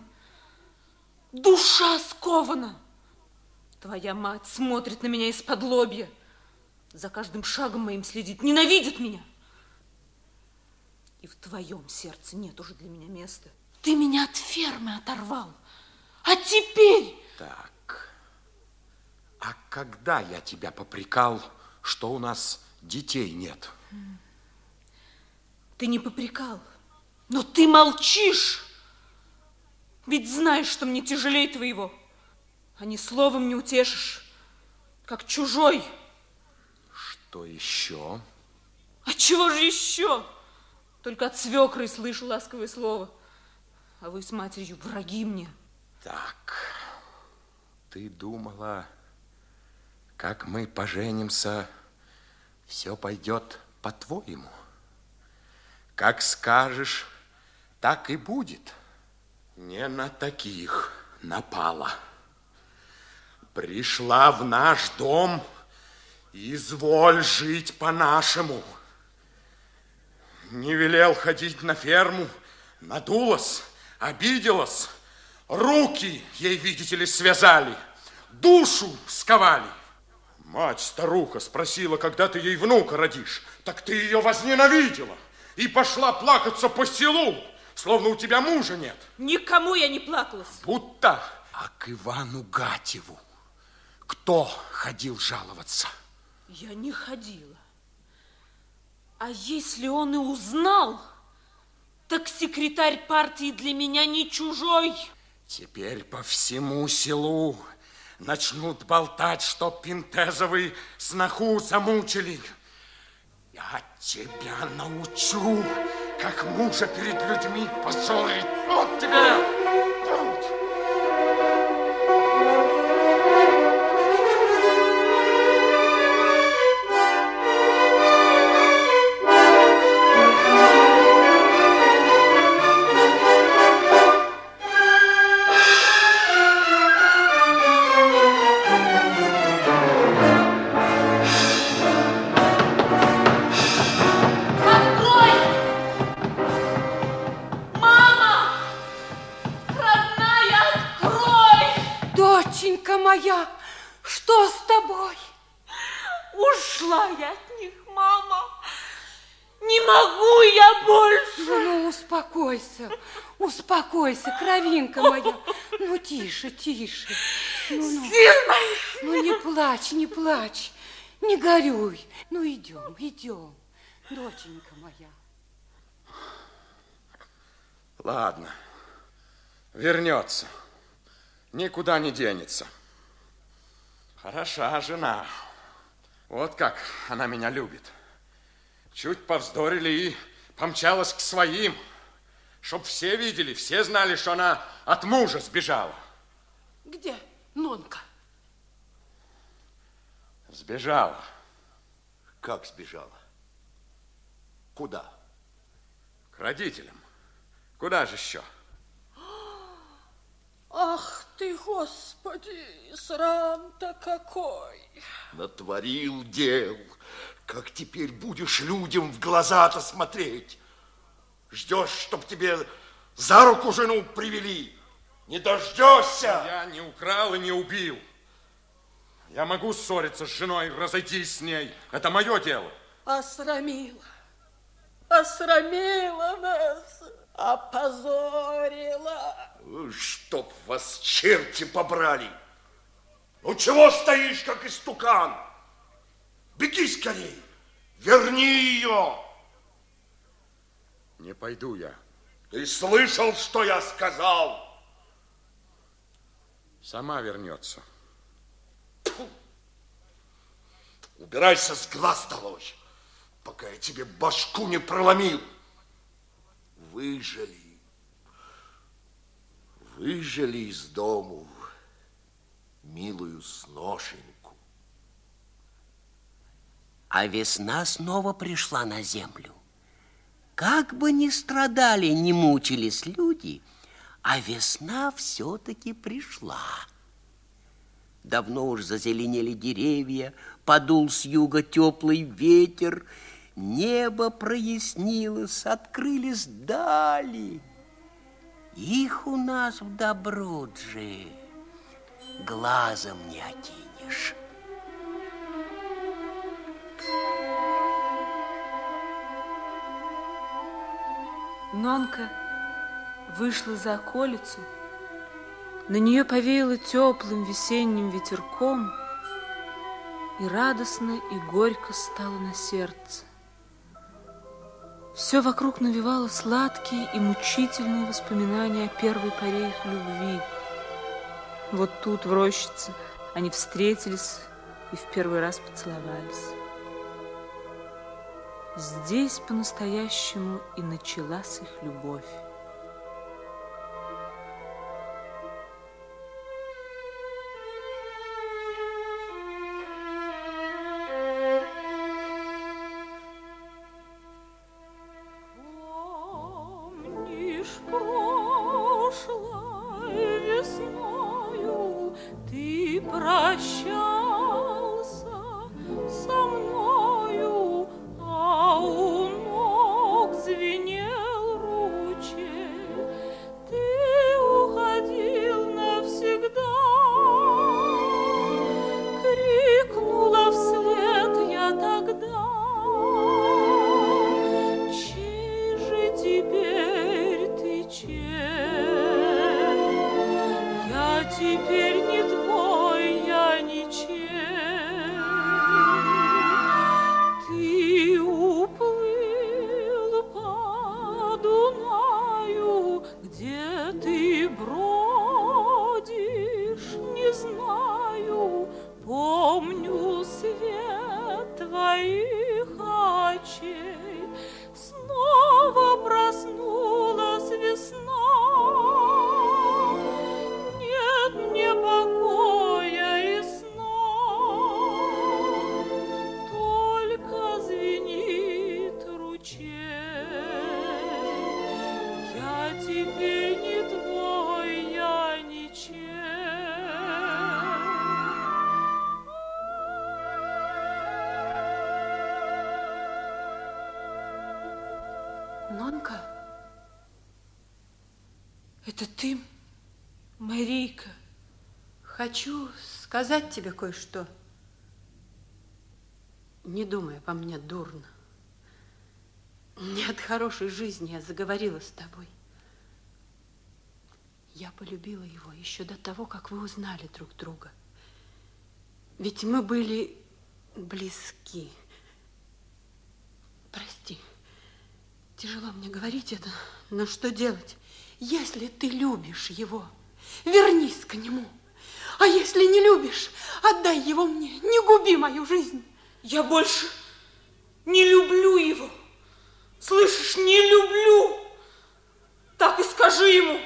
Душа скована. Твоя мать смотрит на меня из-под лобья. За каждым шагом моим следит, ненавидит меня. И в твоем сердце нет уже для меня места. Ты меня от фермы оторвал. А теперь... Так, а когда я тебя попрекал, что у нас детей нет? Ты не попрекал, но ты молчишь. Ведь знаешь, что мне тяжелее твоего. А ни словом не утешишь, как чужой. Что еще? А чего же еще? Только от свекры слышу ласковое слово. А вы с матерью враги мне. Так, ты думала, как мы поженимся, все пойдет по-твоему? Как скажешь, так и будет. Не на таких напала. Пришла в наш дом, изволь жить по-нашему. Не велел ходить на ферму, надулась, обиделась. Руки ей, видите ли, связали, душу сковали. Мать-старуха спросила, когда ты ей внука родишь. Так ты ее возненавидела и пошла плакаться по селу, словно у тебя мужа нет. Никому я не плакалась. Будто. А к Ивану Гатеву кто ходил жаловаться? Я не ходила. А если он и узнал, так секретарь партии для меня не чужой. Теперь по всему селу начнут болтать, что Пинтезовы сноху замучили. Я тебя научу, как мужа перед людьми позорить. Вот тебе! Кровинка моя. Ну, тише, тише. Ну, ну. Ну, не плачь, не плачь, не горюй. Ну, идем, идем, доченька моя. Ладно, вернется, никуда не денется. Хороша жена. Вот как она меня любит. Чуть повздорили и помчалась к своим, чтоб все видели, все знали, что она от мужа сбежала. Где Нонка? Сбежала. Как сбежала? Куда? К родителям. Куда же еще? Ах ты, Господи, срам-то какой! Натворил дел. Как теперь будешь людям в глаза-то смотреть? Ждешь, чтоб тебе за руку жену привели? Не дождешься? Я не украл и не убил. Я могу ссориться с женой, разойтись с ней. Это мое дело. Осрамила, осрамила нас, опозорила. Чтоб вас черти побрали. Ну, чего стоишь, как истукан? Беги скорей, верни ее. Не пойду я. Ты слышал, что я сказал? Сама вернется. Убирайся с глаз долой, пока я тебе башку не проломил. Выжили, выжили из дому милую сношеньку. А весна снова пришла на землю. Как бы ни страдали, ни мучились люди, А весна все-таки пришла. Давно уж зазеленели деревья, подул с юга теплый ветер, небо прояснилось, открылись дали. Их у нас в Добрудже глазом не окинешь. Нонка вышла за околицу, на нее повеяло теплым весенним ветерком, и радостно и горько стало на сердце. Все вокруг навевало сладкие и мучительные воспоминания о первой поре их любви. Вот тут, в рощице, они встретились и в первый раз поцеловались. Здесь по-настоящему и началась их любовь. Хочу сказать тебе кое-что. Не думай обо мне дурно. Не от хорошей жизни я заговорила с тобой. Я полюбила его еще до того, как вы узнали друг друга. Ведь мы были близки. Прости, тяжело мне говорить это, но что делать? Если ты любишь его, вернись к нему. А если не любишь, отдай его мне, не губи мою жизнь. Я больше не люблю его. Слышишь, не люблю. Так и скажи ему.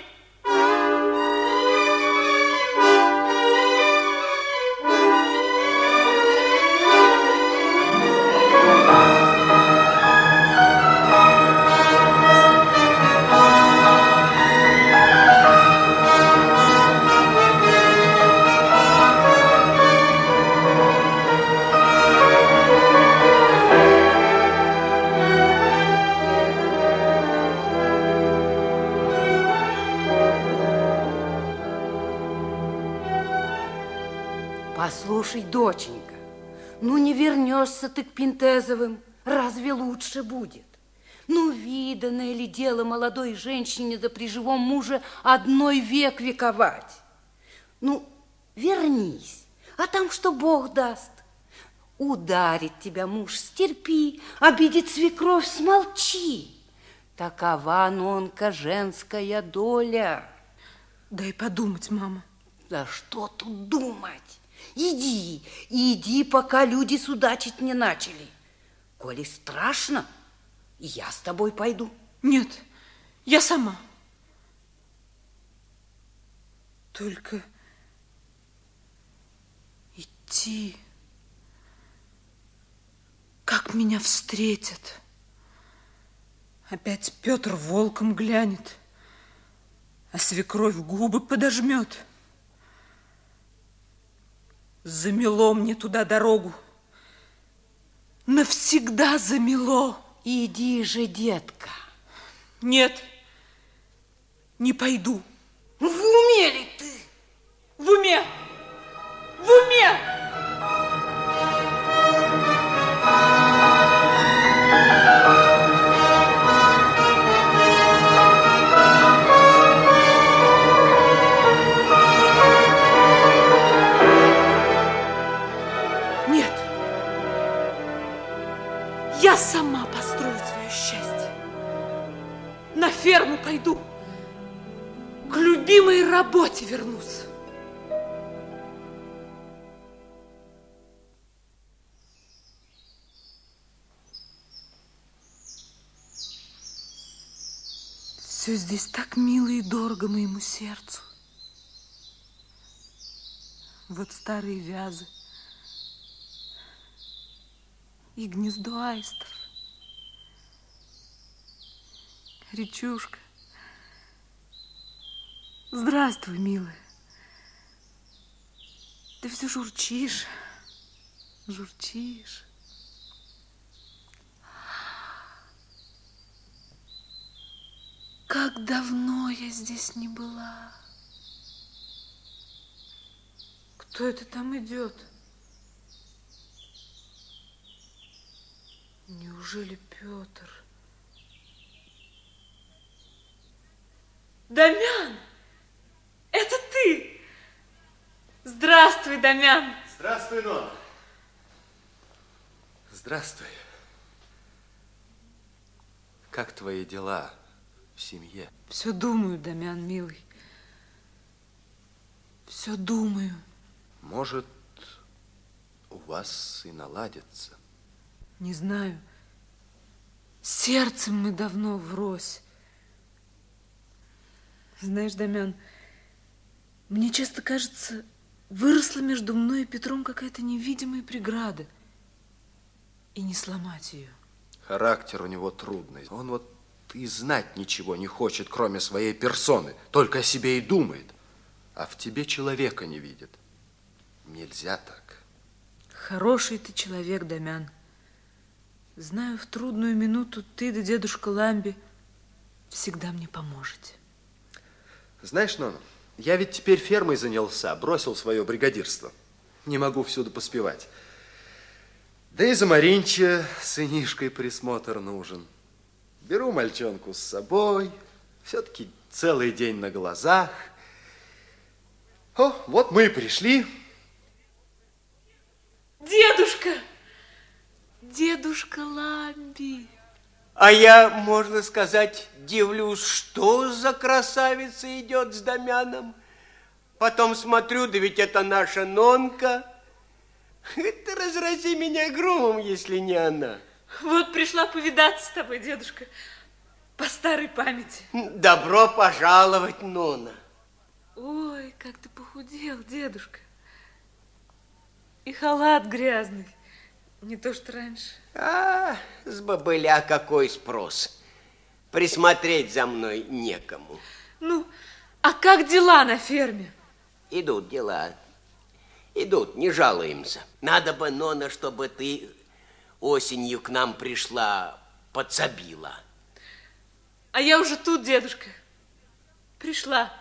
Вернешься ты к Пинтезовым, разве лучше будет? Ну, виданное ли дело молодой женщине да при живом муже одной век вековать? Ну, вернись, а там что Бог даст? Ударит тебя муж, стерпи, обидит свекровь, смолчи. Такова, нонка, женская доля. Дай подумать, мама. Да что тут думать? Иди, иди, пока люди судачить не начали. Коли страшно, я с тобой пойду. Нет, я сама. Только идти. Как меня встретят? Опять Петр волком глянет. а свекровь губы подожмет. Замело мне туда дорогу. Навсегда замело. Иди же, детка. Нет, не пойду. В уме ли ты? В уме! В уме! Сама построю свое счастье. На ферму пойду. К любимой работе вернусь. Все здесь так мило и дорого моему сердцу. Вот старые вязы и гнездо аистов. Речушка. Здравствуй, милая. Ты все журчишь, журчишь. Как давно я здесь не была. Кто это там идет? Неужели Петр? Дамян! Это ты! Здравствуй, Дамян! Здравствуй, Нона. Здравствуй. Как твои дела в семье? Все думаю, Дамян, милый. Все думаю. Может, у вас и наладится. Не знаю. Сердцем мы давно врозь. Знаешь, Дамян, мне часто кажется, выросла между мной и Петром какая-то невидимая преграда. И не сломать ее. Характер у него трудный. Он вот и знать ничего не хочет, кроме своей персоны. Только о себе и думает. А в тебе человека не видит. Нельзя так. Хороший ты человек, Дамян. Знаю, в трудную минуту ты да дедушка Ламби всегда мне поможете. Знаешь, Нона, я ведь теперь фермой занялся, бросил свое бригадирство. Не могу всюду поспевать. Да и за Маринча сынишкой присмотр нужен. Беру мальчонку с собой, все-таки целый день на глазах. О, вот мы и пришли. Дедушка! Дедушка Ламби! А я, можно сказать, дивлюсь, что за красавица идет с Дамяном. Потом смотрю, да ведь это наша Нонка. Ты разрази меня громом, если не она. Вот пришла повидаться с тобой, дедушка, по старой памяти. Добро пожаловать, Нона. Ой, как ты похудел, дедушка. И халат грязный, не то что раньше. А, с бобыля какой спрос. Присмотреть за мной некому. Ну, а как дела на ферме? Идут дела. Идут, не жалуемся. Надо бы, Нона, чтобы ты осенью к нам пришла, подсобила. А я уже тут, дедушка. Пришла.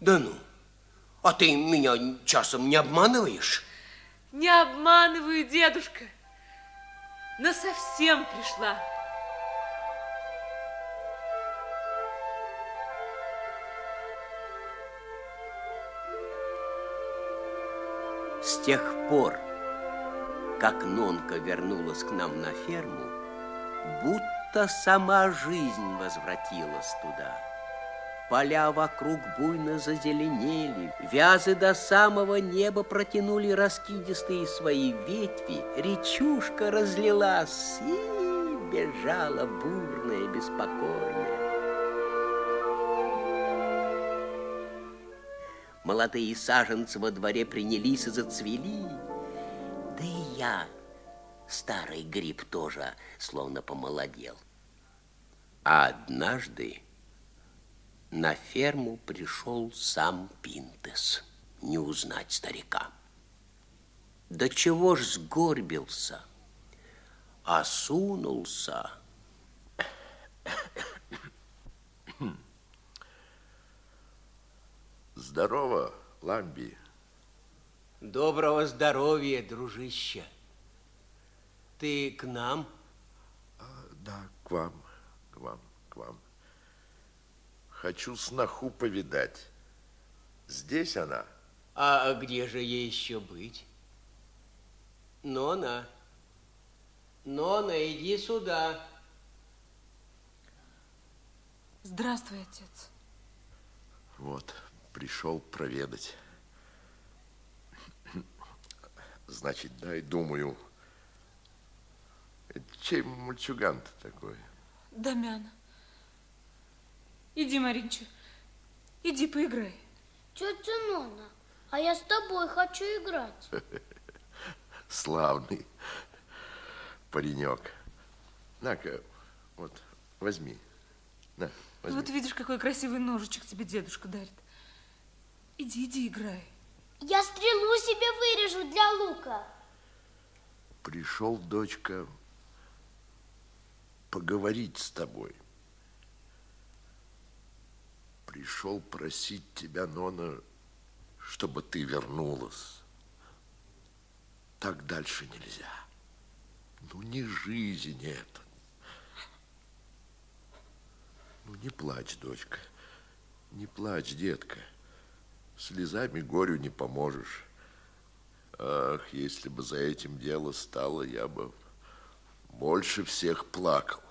Да ну, а ты меня часом не обманываешь? Не обманываю, дедушка. Но совсем пришла. С тех пор, как Нонка вернулась к нам на ферму, будто сама жизнь возвратилась туда. Поля вокруг буйно зазеленели, вязы до самого неба протянули раскидистые свои ветви, речушка разлилась и бежала бурная, беспокойная. Молодые саженцы во дворе принялись и зацвели, да и я, старый гриб, тоже словно помолодел. А однажды На ферму пришел сам Пинтес, не узнать старика. Да чего ж сгорбился, осунулся. Здорово, Ламби. Доброго здоровья, дружище. Ты к нам? Да, к вам, к вам, к вам. Хочу сноху повидать. Здесь она? А где же ей еще быть? Нона, Нона, иди сюда. Здравствуй, отец. Вот, пришел проведать. Значит, дай, думаю, чей мальчуган такой? Дамян. Иди, Маринча, иди поиграй. Тетя Нона, а я с тобой хочу играть. <laughs> Славный паренек. На-ка, вот, возьми. На, возьми. Вот видишь, какой красивый ножичек тебе дедушка дарит. Иди, иди, играй. Я стрелу себе вырежу для лука. Пришел, дочка, поговорить с тобой. Пришел просить тебя, Нона, чтобы ты вернулась. Так дальше нельзя. Ну, не жизнь это. Ну, не плачь, дочка. Не плачь, детка. Слезами горю не поможешь. Ах, если бы за этим дело стало, я бы больше всех плакал.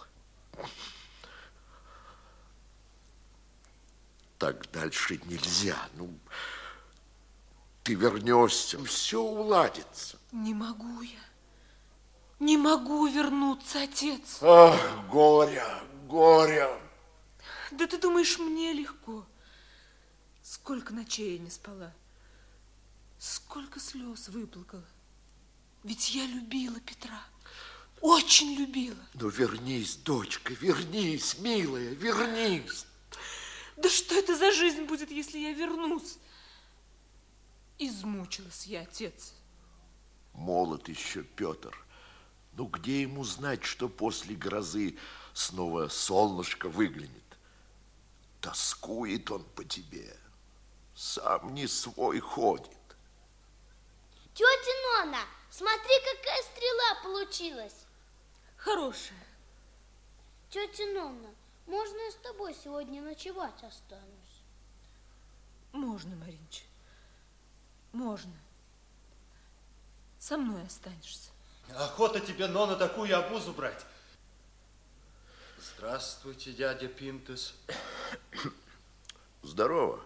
Так дальше нельзя. Ну, ты вернешься, все уладится. Не могу я. Не могу вернуться, отец. Ах, горе, горе. Да ты думаешь, мне легко? Сколько ночей я не спала. Сколько слез выплакала. Ведь я любила Петра. Очень любила. Ну, вернись, дочка, вернись, милая, вернись. Да что это за жизнь будет, если я вернусь? Измучилась я, отец. Молод еще Петр. Ну, где ему знать, что после грозы снова солнышко выглянет? Тоскует он по тебе. Сам не свой ходит. Тетя Нона, смотри, какая стрела получилась. Хорошая. Тетя Нонна, можно я с тобой сегодня ночевать останусь? Можно, Маринча. Можно. Со мной останешься. Охота тебе, Нона, такую обузу брать. Здравствуйте, дядя Пинтес. Здорово,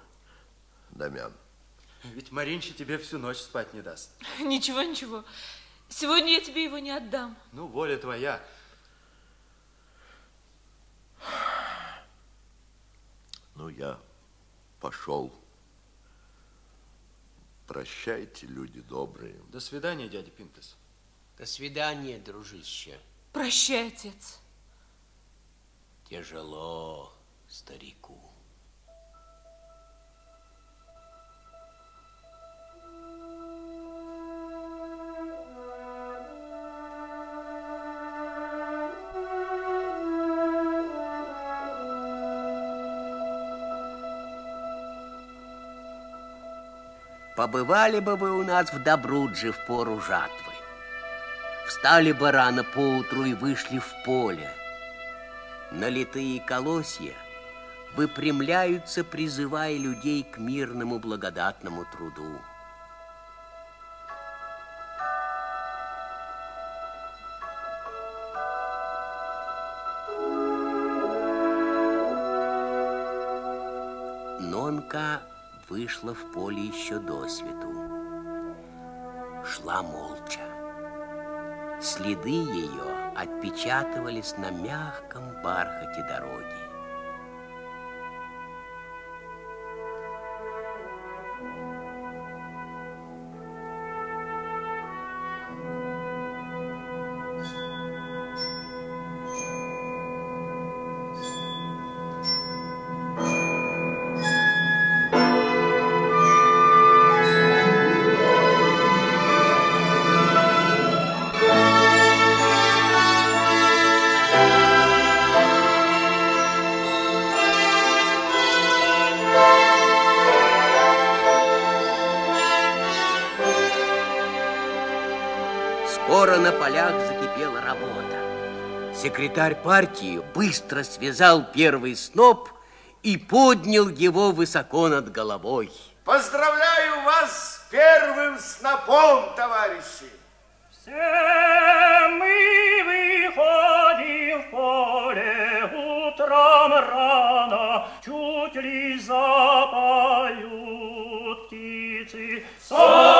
Дамян. Ведь Маринча тебе всю ночь спать не даст. Ничего, ничего. Сегодня я тебе его не отдам. Ну, воля твоя. Ну, я пошел. Прощайте, люди добрые. До свидания, дядя Пинтес. До свидания, дружище. Прощай, отец. Тяжело старику. Побывали бы вы у нас в Добрудже в пору жатвы. Встали бы рано поутру и вышли в поле. Налитые колосья выпрямляются, призывая людей к мирному благодатному труду. Вышла в поле еще до свету. Шла молча. Следы ее отпечатывались на мягком бархате дороги. Секретарь партии быстро связал первый сноп и поднял его высоко над головой. Поздравляю вас с первым снопом, товарищи! Все мы выходим в поле утром рано, чуть ли запоют птицы. Солнечно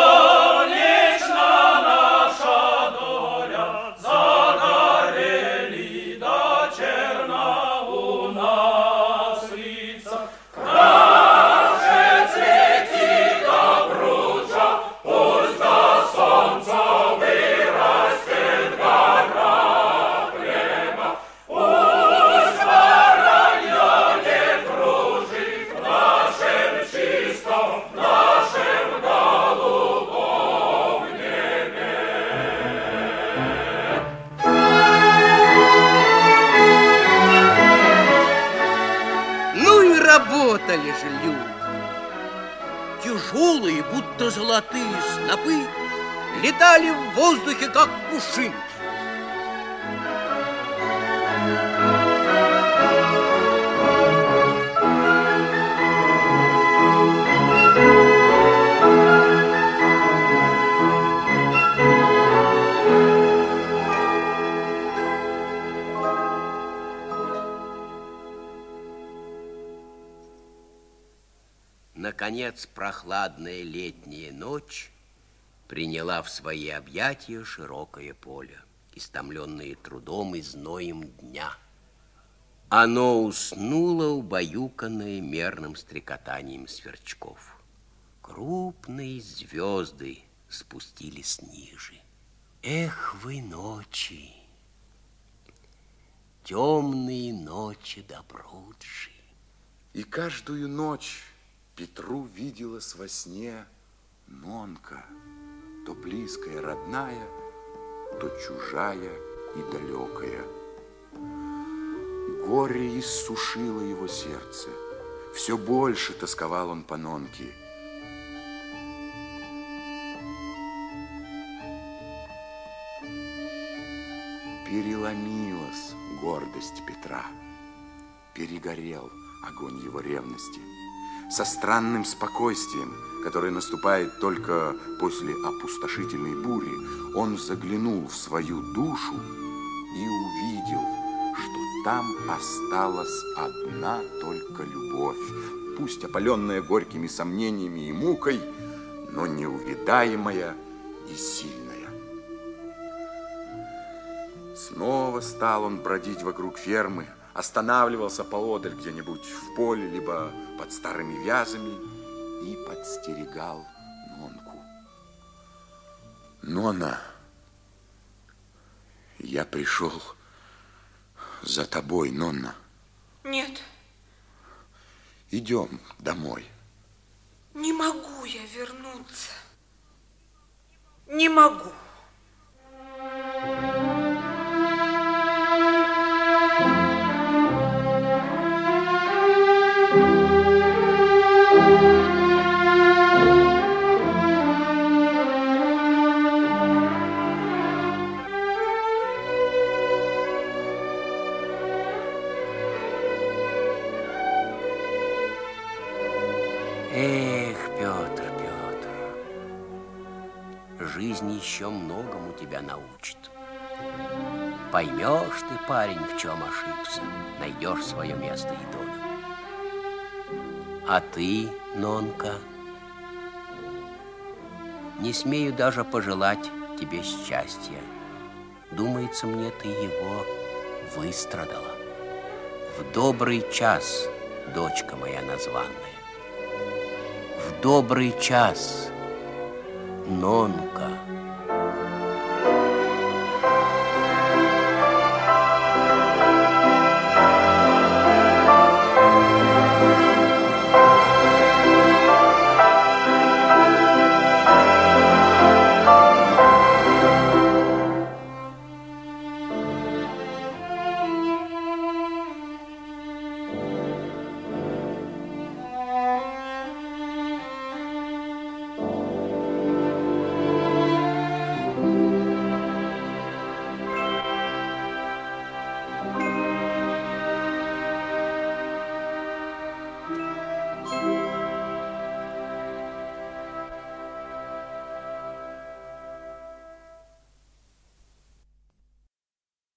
же люди. Тяжелые, будто золотые снопы, летали в воздухе, как пушинки. Наконец, прохладная летняя ночь приняла в свои объятия широкое поле, истомленное трудом и зноем дня. Оно уснуло, убаюканное мерным стрекотанием сверчков. Крупные звезды спустились ниже. Эх вы ночи, темные ночи Добруджи. И каждую ночь Петру виделась во сне Нонка, то близкая, родная, то чужая и далекая. Горе иссушило его сердце. Все больше тосковал он по Нонке. Переломилась гордость Петра. Перегорел огонь его ревности. Со странным спокойствием, которое наступает только после опустошительной бури, он заглянул в свою душу и увидел, что там осталась одна только любовь, пусть опаленная горькими сомнениями и мукой, но неувидаемая и сильная. Снова стал он бродить вокруг фермы, останавливался поодаль где-нибудь в поле, либо под старыми вязами и подстерегал Нонку. Нона, я пришел за тобой, Нонна. Нет, Идем домой. не могу я вернуться. Не могу. Эх, еще многому тебя научит. Поймешь ты, парень, в чем ошибся, найдешь свое место и долю. А ты, Нонка, не смею даже пожелать тебе счастья. Думается мне, ты его выстрадала. В добрый час, дочка моя названная. В добрый час, Нонка.